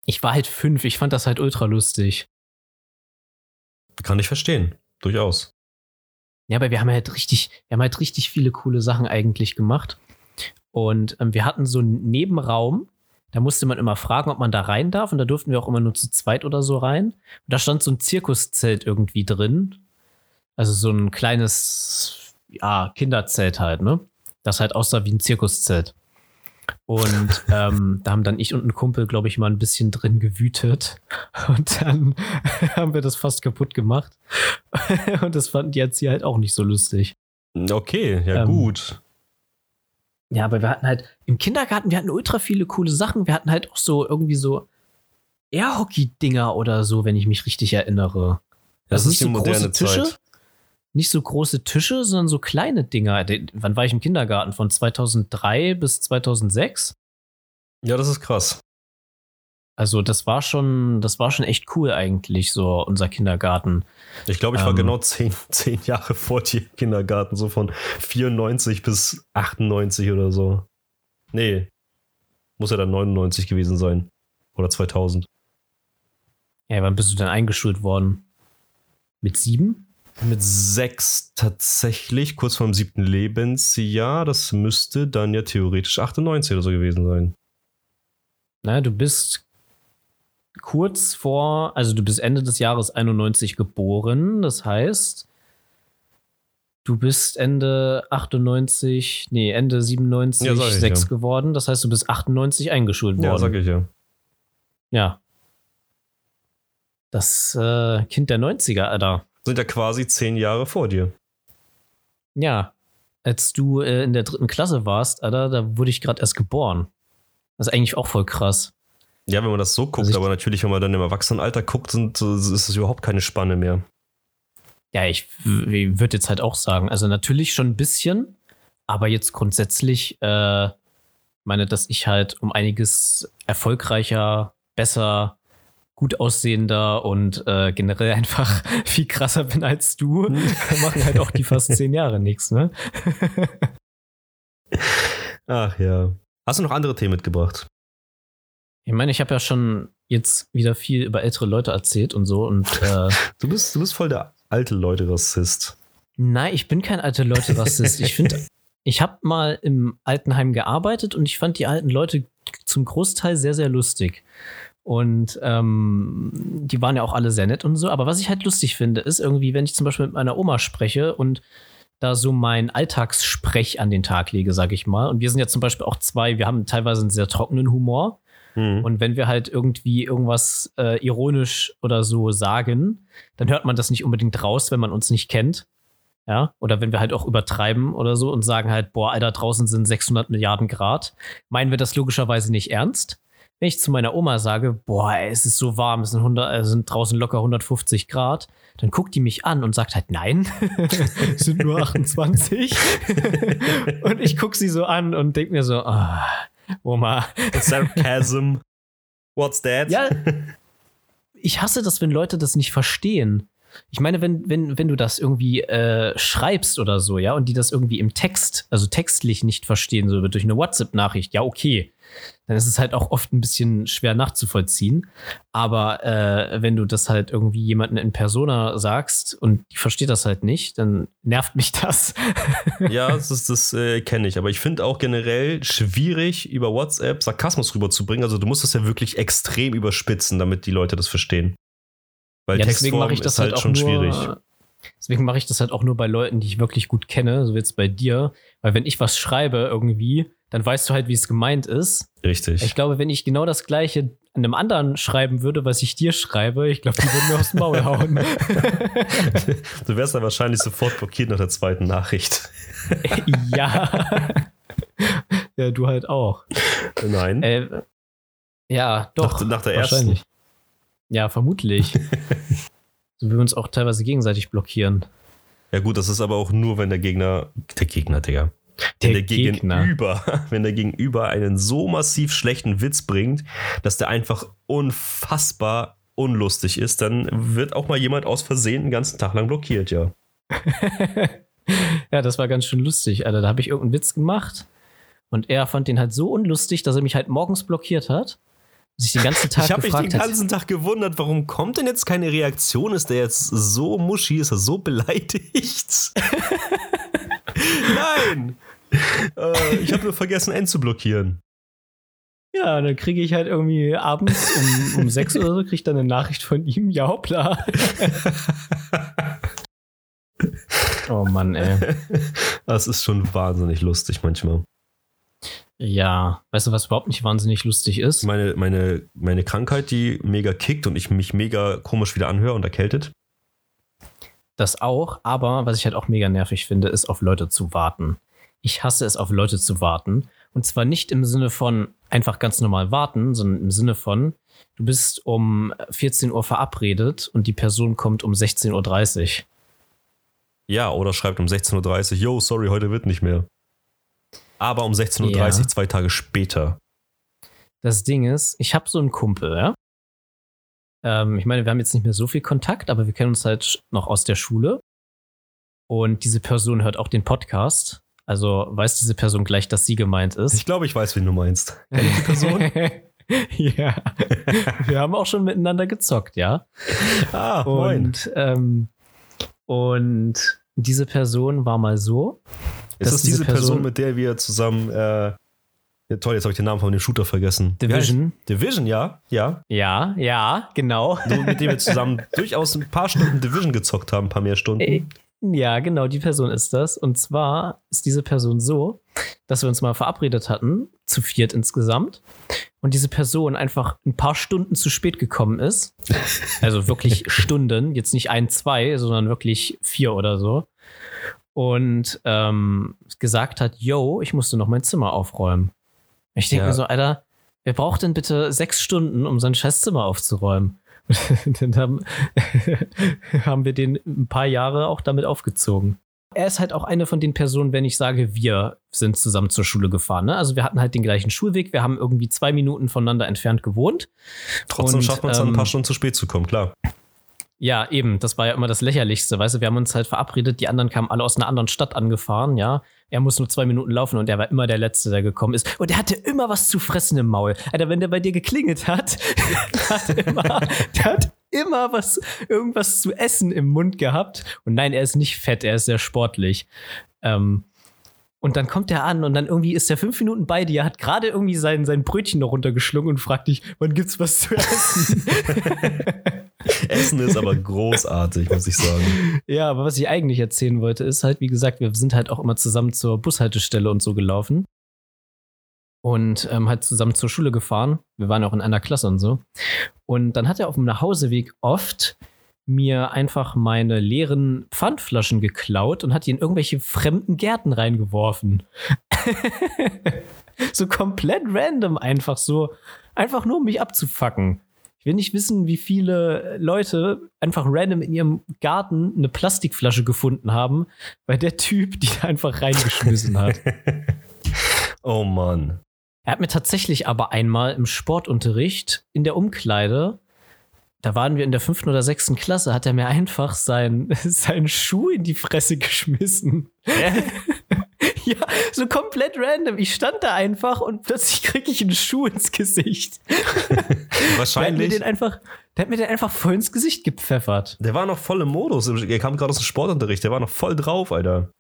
[SPEAKER 1] Ich war halt fünf, ich fand das halt ultra lustig.
[SPEAKER 2] Kann ich verstehen. Durchaus.
[SPEAKER 1] Ja, aber wir haben halt richtig, wir haben halt richtig viele coole Sachen eigentlich gemacht. Und ähm, wir hatten so einen Nebenraum, da musste man immer fragen, ob man da rein darf. Und da durften wir auch immer nur zu zweit oder so rein. Und da stand so ein Zirkuszelt irgendwie drin. Also so ein kleines, ja, Kinderzelt halt, ne? Das halt aussah wie ein Zirkuszelt. Und ähm, da haben dann ich und ein Kumpel, glaube ich, mal ein bisschen drin gewütet. Und dann haben wir das fast kaputt gemacht. und das fanden die Erzieher halt auch nicht so lustig.
[SPEAKER 2] Okay, ja
[SPEAKER 1] Ähm,
[SPEAKER 2] gut.
[SPEAKER 1] Ja, aber wir hatten halt im Kindergarten, wir hatten ultra viele coole Sachen. Wir hatten halt auch so irgendwie so Airhockey-Dinger oder so, wenn ich mich richtig erinnere.
[SPEAKER 2] Das
[SPEAKER 1] also
[SPEAKER 2] ist die moderne Zeit.
[SPEAKER 1] Nicht so große Tische, sondern so kleine Dinger. Den- Wann war ich im Kindergarten? Von 2003 bis 2006?
[SPEAKER 2] Ja, das ist krass.
[SPEAKER 1] Also das war schon, das war schon echt cool eigentlich, so unser Kindergarten.
[SPEAKER 2] Ich glaube, ich war
[SPEAKER 1] Ähm.
[SPEAKER 2] genau zehn, zehn Jahre vor dir im Kindergarten, so von 94 bis 98 oder so. Nee. Muss ja dann 99 gewesen sein. Oder 2000.
[SPEAKER 1] Ja, wann bist du denn eingeschult worden? Mit sieben?
[SPEAKER 2] Mit sechs tatsächlich, kurz vor dem siebten Lebensjahr. Das müsste dann ja theoretisch 98 oder so gewesen sein.
[SPEAKER 1] Na, du bist kurz vor, also du bist Ende des Jahres 91 geboren. Das heißt, du bist Ende 98, nee, Ende 97,
[SPEAKER 2] Ja, sag ich
[SPEAKER 1] 6
[SPEAKER 2] ja.
[SPEAKER 1] geworden. Das heißt, du bist 98 eingeschult
[SPEAKER 2] Ja, sag
[SPEAKER 1] worden.
[SPEAKER 2] ich ja.
[SPEAKER 1] Ja. Das äh, Kind der 90er, Alter.
[SPEAKER 2] Sind ja quasi zehn Jahre vor dir.
[SPEAKER 1] Ja. Als du äh, in der dritten Klasse warst, Alter, da wurde ich gerade erst geboren. Das ist eigentlich auch voll krass.
[SPEAKER 2] Ja, wenn man das so guckt,
[SPEAKER 1] Also
[SPEAKER 2] aber natürlich, wenn man dann im Erwachsenenalter guckt, sind, äh, ist es überhaupt keine Spanne mehr.
[SPEAKER 1] Ja, ich würde jetzt halt auch sagen, also natürlich schon ein bisschen, aber jetzt grundsätzlich äh, meine, dass ich halt um einiges erfolgreicher, besser, gut aussehender und äh, generell einfach viel krasser bin als du, machen halt auch die fast zehn Jahre nichts, ne?
[SPEAKER 2] Ach ja. Hast du noch andere Themen mitgebracht?
[SPEAKER 1] Ich meine, ich habe ja schon jetzt wieder viel über ältere Leute erzählt und so und äh,
[SPEAKER 2] Du bist, du bist voll der alte Leute-Rassist.
[SPEAKER 1] Nein, ich bin kein alte Leute-Rassist. Ich finde, ich habe mal im Altenheim gearbeitet und ich fand die alten Leute zum Großteil sehr, sehr lustig. Und ähm, die waren ja auch alle sehr nett und so. Aber was ich halt lustig finde, ist irgendwie, wenn ich zum Beispiel mit meiner Oma spreche und da so mein Alltagssprech an den Tag lege, sag ich mal. Und wir sind ja zum Beispiel auch zwei, wir haben teilweise einen sehr trockenen Humor.
[SPEAKER 2] Hm.
[SPEAKER 1] Und wenn wir halt irgendwie irgendwas äh, ironisch oder so sagen, dann hört man das nicht unbedingt raus, wenn man uns nicht kennt. Ja, oder wenn wir halt auch übertreiben oder so und sagen halt, boah, Alter, draußen sind 600 Milliarden Grad, meinen wir das logischerweise nicht ernst. Wenn ich zu meiner Oma sage, boah, ey, es ist so warm, es sind, 100, es sind draußen locker 150 Grad, dann guckt die mich an und sagt halt, nein, es sind nur 28. und ich gucke sie so an und denke mir so, ah, Oma,
[SPEAKER 2] Sarcasm. What's that?
[SPEAKER 1] ja, ich hasse das, wenn Leute das nicht verstehen. Ich meine, wenn, wenn, wenn du das irgendwie äh, schreibst oder so, ja, und die das irgendwie im Text, also textlich nicht verstehen, so durch eine WhatsApp-Nachricht, ja, okay. Dann ist es halt auch oft ein bisschen schwer nachzuvollziehen. Aber äh, wenn du das halt irgendwie jemanden in Persona sagst und die versteht das halt nicht, dann nervt mich das.
[SPEAKER 2] Ja, das, ist- das äh, kenne ich. Aber ich finde auch generell schwierig, über WhatsApp Sarkasmus rüberzubringen. Also du musst das ja wirklich extrem überspitzen, damit die Leute das verstehen. Weil
[SPEAKER 1] ja, deswegen mache ich das halt,
[SPEAKER 2] halt
[SPEAKER 1] auch
[SPEAKER 2] schon
[SPEAKER 1] nur,
[SPEAKER 2] schwierig.
[SPEAKER 1] Deswegen mache ich das halt auch nur bei Leuten, die ich wirklich gut kenne, so wie jetzt bei dir. Weil wenn ich was schreibe irgendwie, dann weißt du halt, wie es gemeint ist.
[SPEAKER 2] Richtig.
[SPEAKER 1] Ich glaube, wenn ich genau das Gleiche einem anderen schreiben würde, was ich dir schreibe, ich glaube, die würden mir aufs Maul hauen.
[SPEAKER 2] du wärst dann wahrscheinlich sofort blockiert nach der zweiten Nachricht.
[SPEAKER 1] ja. ja, du halt auch.
[SPEAKER 2] Nein.
[SPEAKER 1] Äh, ja, doch.
[SPEAKER 2] Nach, nach der ersten.
[SPEAKER 1] Ja, vermutlich. so wie wir uns auch teilweise gegenseitig blockieren.
[SPEAKER 2] Ja, gut, das ist aber auch nur, wenn der Gegner, der Gegner, Digga. Der, der Gegner. Gegenüber, wenn der Gegenüber einen so massiv schlechten Witz bringt, dass der einfach unfassbar unlustig ist, dann wird auch mal jemand aus Versehen den ganzen Tag lang blockiert, ja.
[SPEAKER 1] ja, das war ganz schön lustig, Alter. Da habe ich irgendeinen Witz gemacht und er fand den halt so unlustig, dass er mich halt morgens blockiert hat. Dass ich den ganzen Tag
[SPEAKER 2] Ich habe mich den ganzen Tag gewundert, warum kommt denn jetzt keine Reaktion? Ist der jetzt so muschi? Ist er so beleidigt? Nein! Äh, ich habe nur vergessen, N zu blockieren.
[SPEAKER 1] Ja, dann kriege ich halt irgendwie abends um, um sechs oder so, kriege ich dann eine Nachricht von ihm, ja hoppla. oh Mann, ey.
[SPEAKER 2] Das ist schon wahnsinnig lustig manchmal.
[SPEAKER 1] Ja, weißt du, was überhaupt nicht wahnsinnig lustig ist?
[SPEAKER 2] Meine, meine, meine Krankheit, die mega kickt und ich mich mega komisch wieder anhöre und erkältet.
[SPEAKER 1] Das auch, aber was ich halt auch mega nervig finde, ist auf Leute zu warten. Ich hasse es, auf Leute zu warten. Und zwar nicht im Sinne von einfach ganz normal warten, sondern im Sinne von, du bist um 14 Uhr verabredet und die Person kommt um 16.30 Uhr.
[SPEAKER 2] Ja, oder schreibt um 16.30 Uhr, yo, sorry, heute wird nicht mehr. Aber um 16.30 Uhr, ja. zwei Tage später.
[SPEAKER 1] Das Ding ist, ich habe so einen Kumpel, ja. Ähm, ich meine, wir haben jetzt nicht mehr so viel Kontakt, aber wir kennen uns halt noch aus der Schule. Und diese Person hört auch den Podcast. Also weiß diese Person gleich, dass sie gemeint ist.
[SPEAKER 2] Ich glaube, ich weiß, wen du meinst. Kenn ich die Person?
[SPEAKER 1] ja. wir haben auch schon miteinander gezockt, ja.
[SPEAKER 2] Ah,
[SPEAKER 1] und, ähm, und diese Person war mal so.
[SPEAKER 2] Ist das diese Person, Person, mit der wir zusammen äh, ja, toll, jetzt habe ich den Namen von dem Shooter vergessen.
[SPEAKER 1] Division.
[SPEAKER 2] Division, ja, ja.
[SPEAKER 1] Ja, ja, genau.
[SPEAKER 2] Nur mit dem wir zusammen durchaus ein paar Stunden Division gezockt haben, ein paar mehr Stunden.
[SPEAKER 1] Ja, genau, die Person ist das. Und zwar ist diese Person so, dass wir uns mal verabredet hatten, zu viert insgesamt. Und diese Person einfach ein paar Stunden zu spät gekommen ist. Also wirklich Stunden, jetzt nicht ein, zwei, sondern wirklich vier oder so. Und ähm, gesagt hat, yo, ich musste noch mein Zimmer aufräumen. Ich denke ja. mir so, Alter, wer braucht denn bitte sechs Stunden, um sein scheiß Zimmer aufzuräumen? dann haben, haben wir den ein paar Jahre auch damit aufgezogen. Er ist halt auch eine von den Personen, wenn ich sage, wir sind zusammen zur Schule gefahren. Ne? Also wir hatten halt den gleichen Schulweg, wir haben irgendwie zwei Minuten voneinander entfernt gewohnt.
[SPEAKER 2] Trotzdem und, schafft man es ähm, dann ein paar Stunden zu spät zu kommen, klar.
[SPEAKER 1] Ja, eben, das war ja immer das Lächerlichste, weißt du, wir haben uns halt verabredet, die anderen kamen alle aus einer anderen Stadt angefahren, ja. Er muss nur zwei Minuten laufen und er war immer der Letzte, der gekommen ist. Und er hatte immer was zu fressen im Maul. Alter, wenn der bei dir geklingelt hat, hat immer, der hat immer was, irgendwas zu essen im Mund gehabt. Und nein, er ist nicht fett, er ist sehr sportlich. Ähm, und dann kommt er an und dann irgendwie ist er fünf Minuten bei dir, hat gerade irgendwie sein, sein Brötchen noch runtergeschlungen und fragt dich, wann gibt's was zu essen?
[SPEAKER 2] essen ist aber großartig, muss ich sagen.
[SPEAKER 1] Ja, aber was ich eigentlich erzählen wollte, ist halt, wie gesagt, wir sind halt auch immer zusammen zur Bushaltestelle und so gelaufen. Und ähm, halt zusammen zur Schule gefahren. Wir waren auch in einer Klasse und so. Und dann hat er auf dem Nachhauseweg oft mir einfach meine leeren Pfandflaschen geklaut und hat die in irgendwelche fremden Gärten reingeworfen. so komplett random einfach so. Einfach nur, um mich abzufacken. Ich will nicht wissen, wie viele Leute einfach random in ihrem Garten eine Plastikflasche gefunden haben, weil der Typ die einfach reingeschmissen hat.
[SPEAKER 2] oh Mann.
[SPEAKER 1] Er hat mir tatsächlich aber einmal im Sportunterricht in der Umkleide da waren wir in der fünften oder sechsten Klasse, hat er mir einfach sein, seinen Schuh in die Fresse geschmissen. ja, so komplett random. Ich stand da einfach und plötzlich kriege ich einen Schuh ins Gesicht.
[SPEAKER 2] Wahrscheinlich.
[SPEAKER 1] Der hat, mir den einfach, der hat mir den einfach voll ins Gesicht gepfeffert.
[SPEAKER 2] Der war noch voll im Modus. Er kam gerade aus dem Sportunterricht. Der war noch voll drauf, Alter.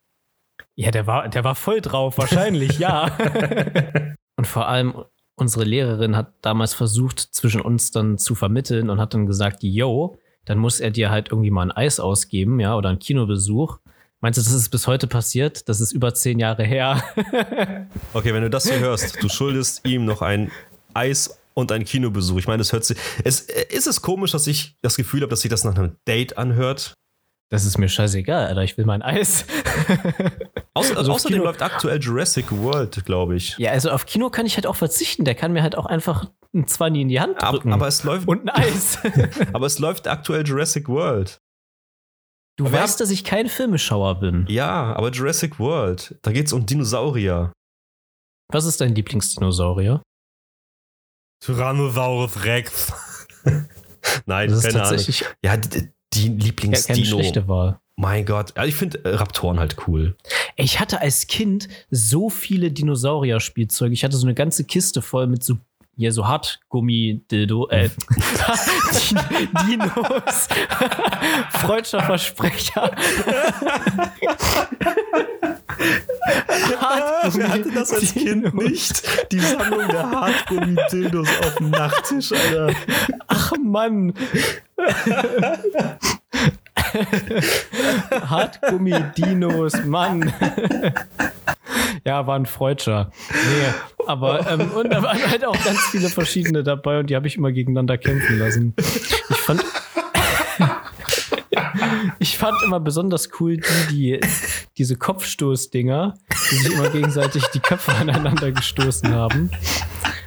[SPEAKER 1] Ja, der war, der war voll drauf, wahrscheinlich, ja. und vor allem, unsere Lehrerin hat damals versucht, zwischen uns dann zu vermitteln und hat dann gesagt, yo, dann muss er dir halt irgendwie mal ein Eis ausgeben, ja, oder einen Kinobesuch. Meinst du, das ist bis heute passiert? Das ist über zehn Jahre her.
[SPEAKER 2] okay, wenn du das hier hörst, du schuldest ihm noch ein Eis und ein Kinobesuch. Ich meine, es hört sich. Es, ist es komisch, dass ich das Gefühl habe, dass sich das nach einem Date anhört?
[SPEAKER 1] Das ist mir scheißegal, Alter. Ich will mein Eis.
[SPEAKER 2] Außer, also außerdem Kino läuft aktuell Jurassic World, glaube ich.
[SPEAKER 1] Ja, also auf Kino kann ich halt auch verzichten. Der kann mir halt auch einfach ein Zwanni in die Hand drücken.
[SPEAKER 2] Aber, aber es läuft.
[SPEAKER 1] Und ein Eis.
[SPEAKER 2] aber es läuft aktuell Jurassic World.
[SPEAKER 1] Du aber weißt, dass ich kein Filmeschauer bin.
[SPEAKER 2] Ja, aber Jurassic World. Da geht es um Dinosaurier.
[SPEAKER 1] Was ist dein Lieblingsdinosaurier?
[SPEAKER 2] Tyrannosaurus Rex. Nein,
[SPEAKER 1] das ist keine tatsächlich
[SPEAKER 2] Ahnung. Ja, die, Lieblingsdino.
[SPEAKER 1] Ja, schlechte Wahl.
[SPEAKER 2] Mein Gott, also ich finde äh, Raptoren halt cool.
[SPEAKER 1] Ich hatte als Kind so viele Dinosaurier-Spielzeuge. Ich hatte so eine ganze Kiste voll mit so hier so Hartgummi-Dildo, äh, Dinos, freudscher Versprecher.
[SPEAKER 2] Wer hatte das als Kind nicht? Die Sammlung der Hartgummi-Dildos auf dem Nachttisch, Alter.
[SPEAKER 1] Ach Mann. Hartgummi-Dinos, Mann. ja, war ein Freudscher. Nee, aber ähm, und da waren halt auch ganz viele verschiedene dabei und die habe ich immer gegeneinander kämpfen lassen. Ich fand. Ich fand immer besonders cool die, die diese Kopfstoßdinger, die sich immer gegenseitig die Köpfe aneinander gestoßen haben.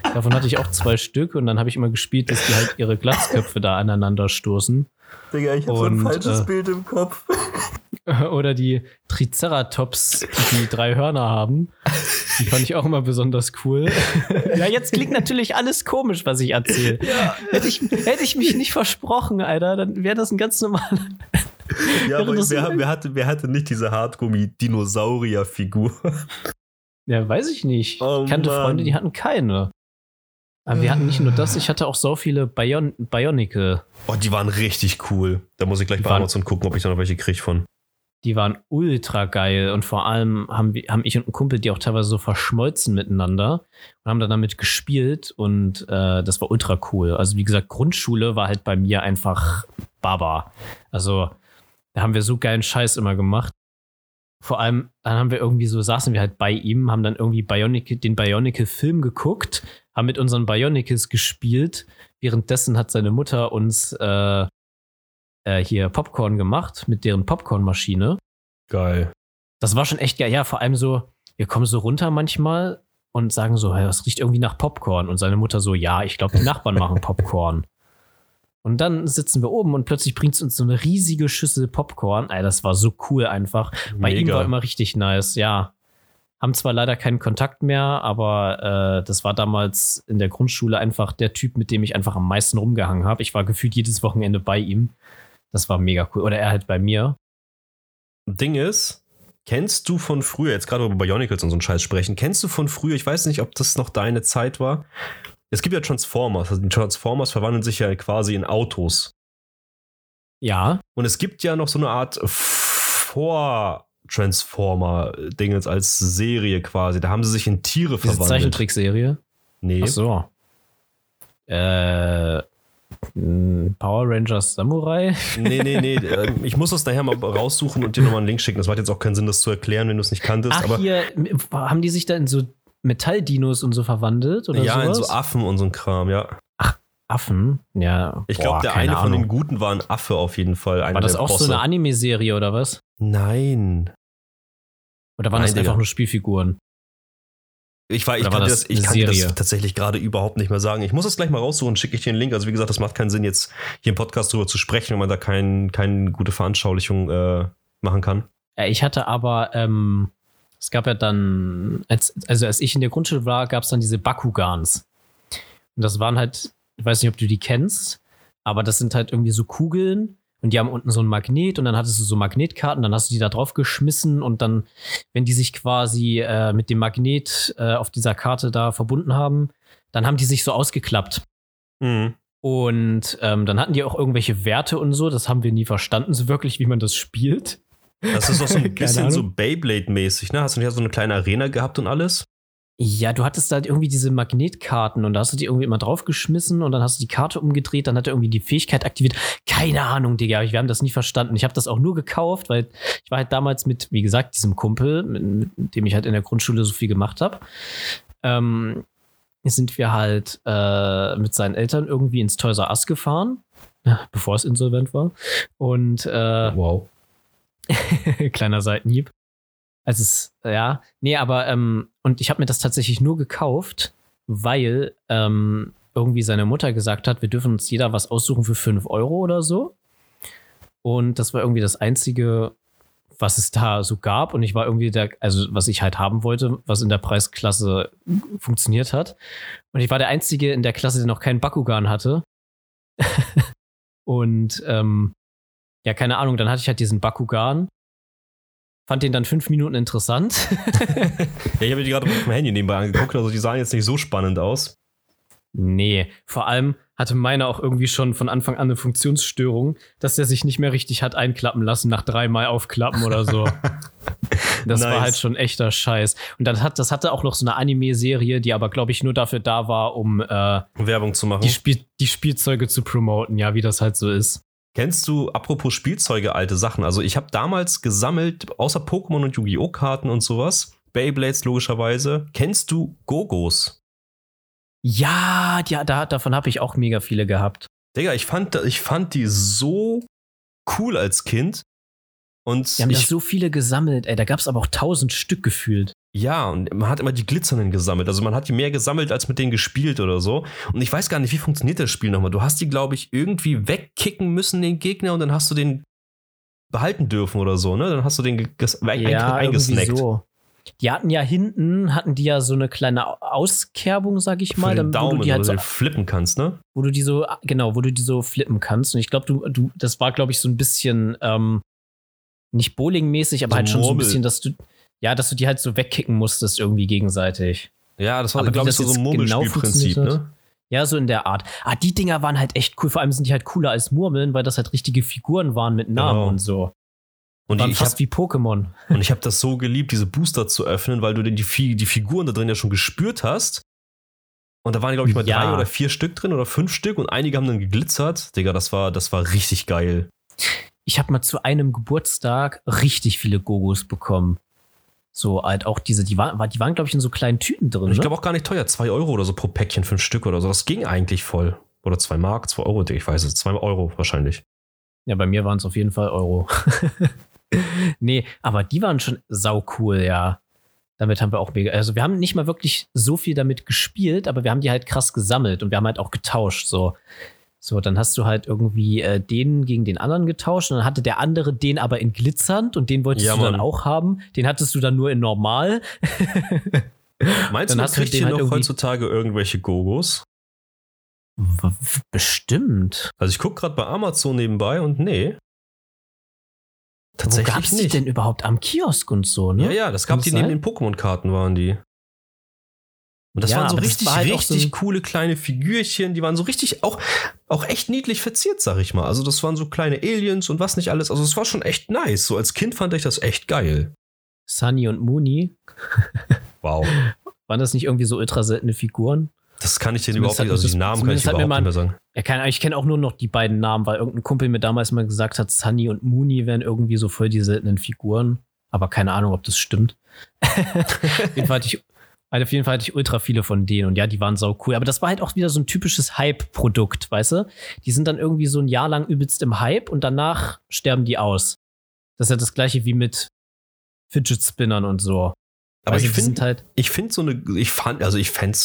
[SPEAKER 1] Davon hatte ich auch zwei Stück und dann habe ich immer gespielt, dass die halt ihre Glatzköpfe da aneinander stoßen.
[SPEAKER 2] Digga, ich habe so ein falsches äh, Bild im Kopf.
[SPEAKER 1] Oder die Triceratops, die drei Hörner haben. Die fand ich auch immer besonders cool. ja, jetzt klingt natürlich alles komisch, was ich erzähle. Ja. Hätte, ich, hätte ich mich nicht versprochen, Alter, dann wäre das ein ganz normaler.
[SPEAKER 2] Ja, aber wer, wer, hatte, wer hatte nicht diese Hartgummi-Dinosaurier-Figur?
[SPEAKER 1] Ja, weiß ich nicht. Oh, ich kannte Mann. Freunde, die hatten keine. Aber wir hatten nicht nur das, ich hatte auch so viele Bion Bionicle.
[SPEAKER 2] Oh, die waren richtig cool. Da muss ich gleich die bei Amazon gucken, ob ich da noch welche kriege von.
[SPEAKER 1] Die waren ultra geil und vor allem haben, wir, haben ich und ein Kumpel die auch teilweise so verschmolzen miteinander und haben dann damit gespielt und äh, das war ultra cool. Also wie gesagt, Grundschule war halt bei mir einfach Baba. Also da haben wir so geilen Scheiß immer gemacht. Vor allem, dann haben wir irgendwie so, saßen wir halt bei ihm, haben dann irgendwie Bionic, den Bionicle-Film geguckt, haben mit unseren Bionicles gespielt. Währenddessen hat seine Mutter uns äh, äh, hier Popcorn gemacht mit deren Popcornmaschine.
[SPEAKER 2] Geil.
[SPEAKER 1] Das war schon echt geil. Ja, vor allem so, wir kommen so runter manchmal und sagen so, hey, das riecht irgendwie nach Popcorn. Und seine Mutter so, ja, ich glaube, die Nachbarn machen Popcorn. Und dann sitzen wir oben und plötzlich bringt es uns so eine riesige Schüssel Popcorn. Ey, das war so cool einfach. Mega. Bei ihm war immer richtig nice, ja. Haben zwar leider keinen Kontakt mehr, aber äh, das war damals in der Grundschule einfach der Typ, mit dem ich einfach am meisten rumgehangen habe. Ich war gefühlt jedes Wochenende bei ihm. Das war mega cool. Oder er halt bei mir.
[SPEAKER 2] Ding ist, kennst du von früher, jetzt gerade über Bionicles und so einen Scheiß sprechen, kennst du von früher, ich weiß nicht, ob das noch deine Zeit war, es gibt ja Transformers. Also die Transformers verwandeln sich ja quasi in Autos.
[SPEAKER 1] Ja.
[SPEAKER 2] Und es gibt ja noch so eine Art Vor-Transformer-Dingens als Serie quasi. Da haben sie sich in Tiere
[SPEAKER 1] Diese
[SPEAKER 2] verwandelt.
[SPEAKER 1] Zeichentrickserie?
[SPEAKER 2] Nee.
[SPEAKER 1] Ach so. Äh. Power Rangers Samurai?
[SPEAKER 2] Nee, nee, nee. Ähm, ich muss das nachher mal raussuchen und dir nochmal einen Link schicken. Das macht jetzt auch keinen Sinn, das zu erklären, wenn du es nicht kanntest.
[SPEAKER 1] Ach, aber hier, haben die sich da in so Metalldinos und so verwandelt oder
[SPEAKER 2] Ja,
[SPEAKER 1] sowas?
[SPEAKER 2] in so Affen und so ein Kram, ja.
[SPEAKER 1] Ach, Affen? Ja.
[SPEAKER 2] Ich glaube, der eine Ahnung. von den Guten war ein Affe auf jeden Fall.
[SPEAKER 1] War das auch Bosse. so eine Anime-Serie oder was?
[SPEAKER 2] Nein.
[SPEAKER 1] Oder waren Nein, das einfach Digga. nur Spielfiguren?
[SPEAKER 2] Ich, war, ich kann, das, das, ich kann dir das tatsächlich gerade überhaupt nicht mehr sagen. Ich muss das gleich mal raussuchen, schicke ich dir einen Link. Also wie gesagt, das macht keinen Sinn, jetzt hier im Podcast drüber zu sprechen, wenn man da keine kein gute Veranschaulichung äh, machen kann.
[SPEAKER 1] Ja, ich hatte aber ähm, es gab ja dann, als, also als ich in der Grundschule war, gab es dann diese Bakugans. Und das waren halt, ich weiß nicht, ob du die kennst, aber das sind halt irgendwie so Kugeln und die haben unten so ein Magnet und dann hattest du so Magnetkarten, dann hast du die da drauf geschmissen und dann, wenn die sich quasi äh, mit dem Magnet äh, auf dieser Karte da verbunden haben, dann haben die sich so ausgeklappt.
[SPEAKER 2] Mhm.
[SPEAKER 1] Und ähm, dann hatten die auch irgendwelche Werte und so, das haben wir nie verstanden, so wirklich, wie man das spielt.
[SPEAKER 2] Das ist doch so ein bisschen so Beyblade-mäßig, ne? Hast du nicht so eine kleine Arena gehabt und alles?
[SPEAKER 1] Ja, du hattest da irgendwie diese Magnetkarten und da hast du die irgendwie immer draufgeschmissen und dann hast du die Karte umgedreht, dann hat er irgendwie die Fähigkeit aktiviert. Keine Ahnung, Digga, wir haben das nie verstanden. Ich habe das auch nur gekauft, weil ich war halt damals mit, wie gesagt, diesem Kumpel, mit, mit dem ich halt in der Grundschule so viel gemacht habe. Ähm, sind wir halt äh, mit seinen Eltern irgendwie ins Toys R Us gefahren, bevor es insolvent war. Und äh,
[SPEAKER 2] wow.
[SPEAKER 1] kleiner Seitenhieb. Also es, ja, nee, aber ähm, und ich habe mir das tatsächlich nur gekauft, weil ähm, irgendwie seine Mutter gesagt hat, wir dürfen uns jeder was aussuchen für 5 Euro oder so. Und das war irgendwie das Einzige, was es da so gab. Und ich war irgendwie der, also was ich halt haben wollte, was in der Preisklasse funktioniert hat. Und ich war der Einzige in der Klasse, der noch keinen Bakugan hatte. und ähm, ja, keine Ahnung, dann hatte ich halt diesen Bakugan fand den dann fünf Minuten interessant.
[SPEAKER 2] ja, ich habe die gerade auf dem Handy nebenbei angeguckt, also die sahen jetzt nicht so spannend aus.
[SPEAKER 1] Nee, vor allem hatte meiner auch irgendwie schon von Anfang an eine Funktionsstörung, dass der sich nicht mehr richtig hat einklappen lassen nach dreimal aufklappen oder so. das nice. war halt schon echter Scheiß. Und dann hat, das hatte auch noch so eine Anime-Serie, die aber, glaube ich, nur dafür da war, um äh,
[SPEAKER 2] Werbung zu machen.
[SPEAKER 1] Die, Spiel die Spielzeuge zu promoten, ja, wie das halt so ist.
[SPEAKER 2] Kennst du, apropos Spielzeuge, alte Sachen? Also, ich habe damals gesammelt, außer Pokémon und Yu-Gi-Oh! Karten und sowas, Beyblades logischerweise. Kennst du Gogos?
[SPEAKER 1] Ja, ja da, davon habe ich auch mega viele gehabt.
[SPEAKER 2] Digga, ich fand, ich fand die so cool als Kind. Und
[SPEAKER 1] Wir haben
[SPEAKER 2] ich,
[SPEAKER 1] da so viele gesammelt, ey. Da gab es aber auch tausend Stück gefühlt.
[SPEAKER 2] Ja, und man hat immer die glitzernden gesammelt. Also man hat die mehr gesammelt, als mit denen gespielt oder so. Und ich weiß gar nicht, wie funktioniert das Spiel nochmal. Du hast die, glaube ich, irgendwie wegkicken müssen, den Gegner, und dann hast du den behalten dürfen oder so, ne? Dann hast du den
[SPEAKER 1] ja, eingesnackt. So. Die hatten ja hinten, hatten die ja so eine kleine Auskerbung, sag ich mal. Wo du die halt
[SPEAKER 2] so
[SPEAKER 1] so,
[SPEAKER 2] flippen kannst, ne?
[SPEAKER 1] Wo du die so, genau, wo du die so flippen kannst. Und ich glaube, du, du, das war, glaube ich, so ein bisschen, ähm, nicht bowlingmäßig, aber so halt schon Murmel. so ein bisschen, dass du, ja, dass du die halt so wegkicken musstest irgendwie gegenseitig.
[SPEAKER 2] Ja, das war, glaube ich, so, so ein genau Murmelspielprinzip, genau ne?
[SPEAKER 1] Ja, so in der Art. Ah, die Dinger waren halt echt cool. Vor allem sind die halt cooler als Murmeln, weil das halt richtige Figuren waren mit Namen genau. und so. Und waren die, fast hab, wie Pokémon.
[SPEAKER 2] Und ich habe das so geliebt, diese Booster zu öffnen, weil du die, die, die Figuren da drin ja schon gespürt hast. Und da waren, glaube ich, mal ja. drei oder vier Stück drin oder fünf Stück und einige haben dann geglitzert. Digga, das war, das war richtig geil.
[SPEAKER 1] Ich habe mal zu einem Geburtstag richtig viele Gogos bekommen. So halt auch diese, die, war, die waren, glaube ich, in so kleinen Tüten drin.
[SPEAKER 2] Ich
[SPEAKER 1] ne?
[SPEAKER 2] glaube auch gar nicht teuer, zwei Euro oder so pro Päckchen, fünf Stück oder so. Das ging eigentlich voll. Oder zwei Mark, zwei Euro, ich weiß es, zwei Euro wahrscheinlich.
[SPEAKER 1] Ja, bei mir waren es auf jeden Fall Euro. nee, aber die waren schon sau cool, ja. Damit haben wir auch mega. Also, wir haben nicht mal wirklich so viel damit gespielt, aber wir haben die halt krass gesammelt und wir haben halt auch getauscht. So, so, dann hast du halt irgendwie äh, den gegen den anderen getauscht und dann hatte der andere den aber in glitzernd und den wolltest ja, du dann auch haben. Den hattest du dann nur in normal.
[SPEAKER 2] Meinst dann du, hast kriegt ihr halt noch heutzutage irgendwelche Gogos?
[SPEAKER 1] Bestimmt.
[SPEAKER 2] Also ich gucke gerade bei Amazon nebenbei und nee.
[SPEAKER 1] Tatsächlich Wo gab's nicht. die denn überhaupt am Kiosk und so, ne?
[SPEAKER 2] Ja, ja, das gab Kann die neben den Pokémon-Karten waren die. Und das ja, waren so richtig, war halt richtig so coole kleine Figürchen, die waren so richtig auch, auch echt niedlich verziert, sag ich mal. Also das waren so kleine Aliens und was nicht alles. Also es war schon echt nice. So als Kind fand ich das echt geil.
[SPEAKER 1] Sunny und Mooney.
[SPEAKER 2] Wow.
[SPEAKER 1] Waren das nicht irgendwie so ultra seltene Figuren?
[SPEAKER 2] Das kann ich dir überhaupt nicht, also die Namen kann ich überhaupt nicht mehr sagen.
[SPEAKER 1] Ja, kann, ich kenne auch nur noch die beiden Namen, weil irgendein Kumpel mir damals mal gesagt hat, Sunny und Mooney wären irgendwie so voll die seltenen Figuren. Aber keine Ahnung, ob das stimmt. Jedenfalls hatte ich also auf jeden Fall hatte ich ultra viele von denen und ja, die waren sau cool. Aber das war halt auch wieder so ein typisches Hype-Produkt, weißt du? Die sind dann irgendwie so ein Jahr lang übelst im Hype und danach sterben die aus. Das ist ja das gleiche wie mit Fidget Spinnern und so.
[SPEAKER 2] Aber also ich finde halt ich finde so eine, ich fand, also ich fände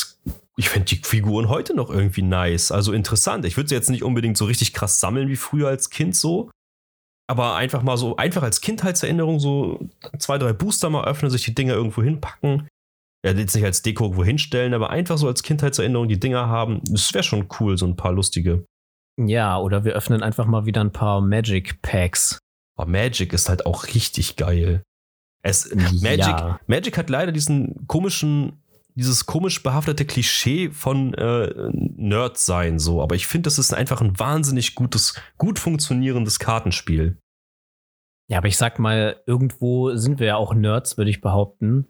[SPEAKER 2] ich fände die Figuren heute noch irgendwie nice, also interessant. Ich würde sie jetzt nicht unbedingt so richtig krass sammeln wie früher als Kind so, aber einfach mal so, einfach als Kindheitserinnerung so zwei, drei Booster mal öffnen, sich die Dinger irgendwo hinpacken ja, jetzt nicht als Deko irgendwo hinstellen, aber einfach so als Kindheitserinnerung die Dinger haben. Das wäre schon cool, so ein paar lustige.
[SPEAKER 1] Ja, oder wir öffnen einfach mal wieder ein paar Magic Packs.
[SPEAKER 2] Oh, Magic ist halt auch richtig geil. Es, Magic, ja. Magic hat leider diesen komischen, dieses komisch behaftete Klischee von äh, Nerd sein, so. Aber ich finde, das ist einfach ein wahnsinnig gutes, gut funktionierendes Kartenspiel.
[SPEAKER 1] Ja, aber ich sag mal, irgendwo sind wir ja auch Nerds, würde ich behaupten.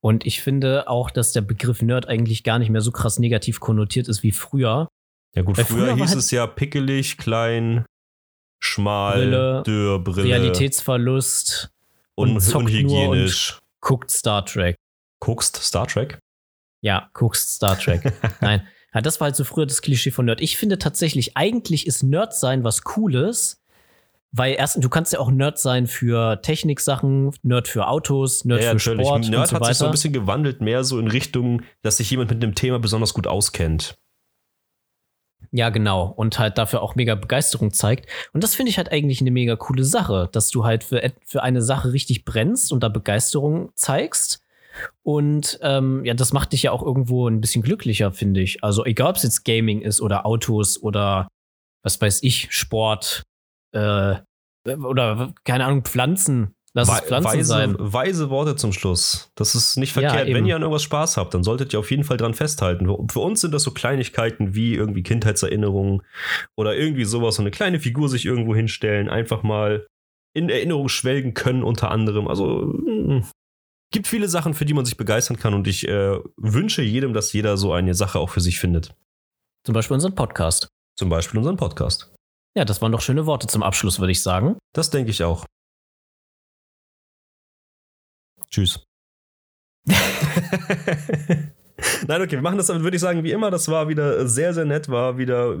[SPEAKER 1] Und ich finde auch, dass der Begriff Nerd eigentlich gar nicht mehr so krass negativ konnotiert ist wie früher.
[SPEAKER 2] Ja gut, früher, früher hieß halt es ja pickelig, klein, schmal, Brille, dürr, Brille.
[SPEAKER 1] Realitätsverlust.
[SPEAKER 2] Un und unhygienisch. Und
[SPEAKER 1] guckt Star Trek.
[SPEAKER 2] Guckst Star Trek?
[SPEAKER 1] Ja, guckst Star Trek. Nein. Ja, das war halt so früher das Klischee von Nerd. Ich finde tatsächlich, eigentlich ist Nerd sein was Cooles, weil erstens, du kannst ja auch Nerd sein für Techniksachen, Nerd für Autos, Nerd ja, für natürlich. Sport.
[SPEAKER 2] Nerd
[SPEAKER 1] und so
[SPEAKER 2] hat sich so ein bisschen gewandelt, mehr so in Richtung, dass sich jemand mit dem Thema besonders gut auskennt.
[SPEAKER 1] Ja, genau. Und halt dafür auch mega Begeisterung zeigt. Und das finde ich halt eigentlich eine mega coole Sache, dass du halt für, für eine Sache richtig brennst und da Begeisterung zeigst. Und ähm, ja, das macht dich ja auch irgendwo ein bisschen glücklicher, finde ich. Also egal, ob es jetzt Gaming ist oder Autos oder was weiß ich, Sport äh, oder keine Ahnung, Pflanzen. Lass es Pflanzen
[SPEAKER 2] weise,
[SPEAKER 1] sein.
[SPEAKER 2] Weise Worte zum Schluss. Das ist nicht verkehrt. Ja, Wenn ihr an irgendwas Spaß habt, dann solltet ihr auf jeden Fall dran festhalten. Für uns sind das so Kleinigkeiten wie irgendwie Kindheitserinnerungen oder irgendwie sowas, so eine kleine Figur sich irgendwo hinstellen, einfach mal in Erinnerung schwelgen können, unter anderem. Also mm, gibt viele Sachen, für die man sich begeistern kann und ich äh, wünsche jedem, dass jeder so eine Sache auch für sich findet.
[SPEAKER 1] Zum Beispiel unseren Podcast.
[SPEAKER 2] Zum Beispiel unseren Podcast.
[SPEAKER 1] Ja, das waren doch schöne Worte zum Abschluss, würde ich sagen.
[SPEAKER 2] Das denke ich auch. Tschüss. Nein, okay, wir machen das, würde ich sagen, wie immer. Das war wieder sehr, sehr nett, war wieder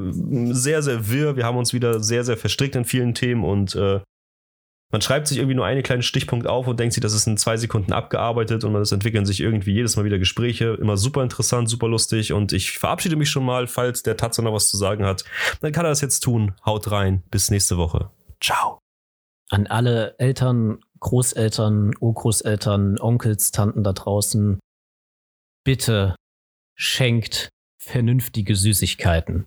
[SPEAKER 2] sehr, sehr wirr. Wir haben uns wieder sehr, sehr verstrickt in vielen Themen und äh, man schreibt sich irgendwie nur einen kleinen Stichpunkt auf und denkt sich, das ist in zwei Sekunden abgearbeitet und es entwickeln sich irgendwie jedes Mal wieder Gespräche. Immer super interessant, super lustig und ich verabschiede mich schon mal, falls der Tatze noch was zu sagen hat. Dann kann er das jetzt tun. Haut rein. Bis nächste Woche. Ciao.
[SPEAKER 1] An alle Eltern, Großeltern, Urgroßeltern, Onkels, Tanten da draußen. Bitte schenkt vernünftige Süßigkeiten.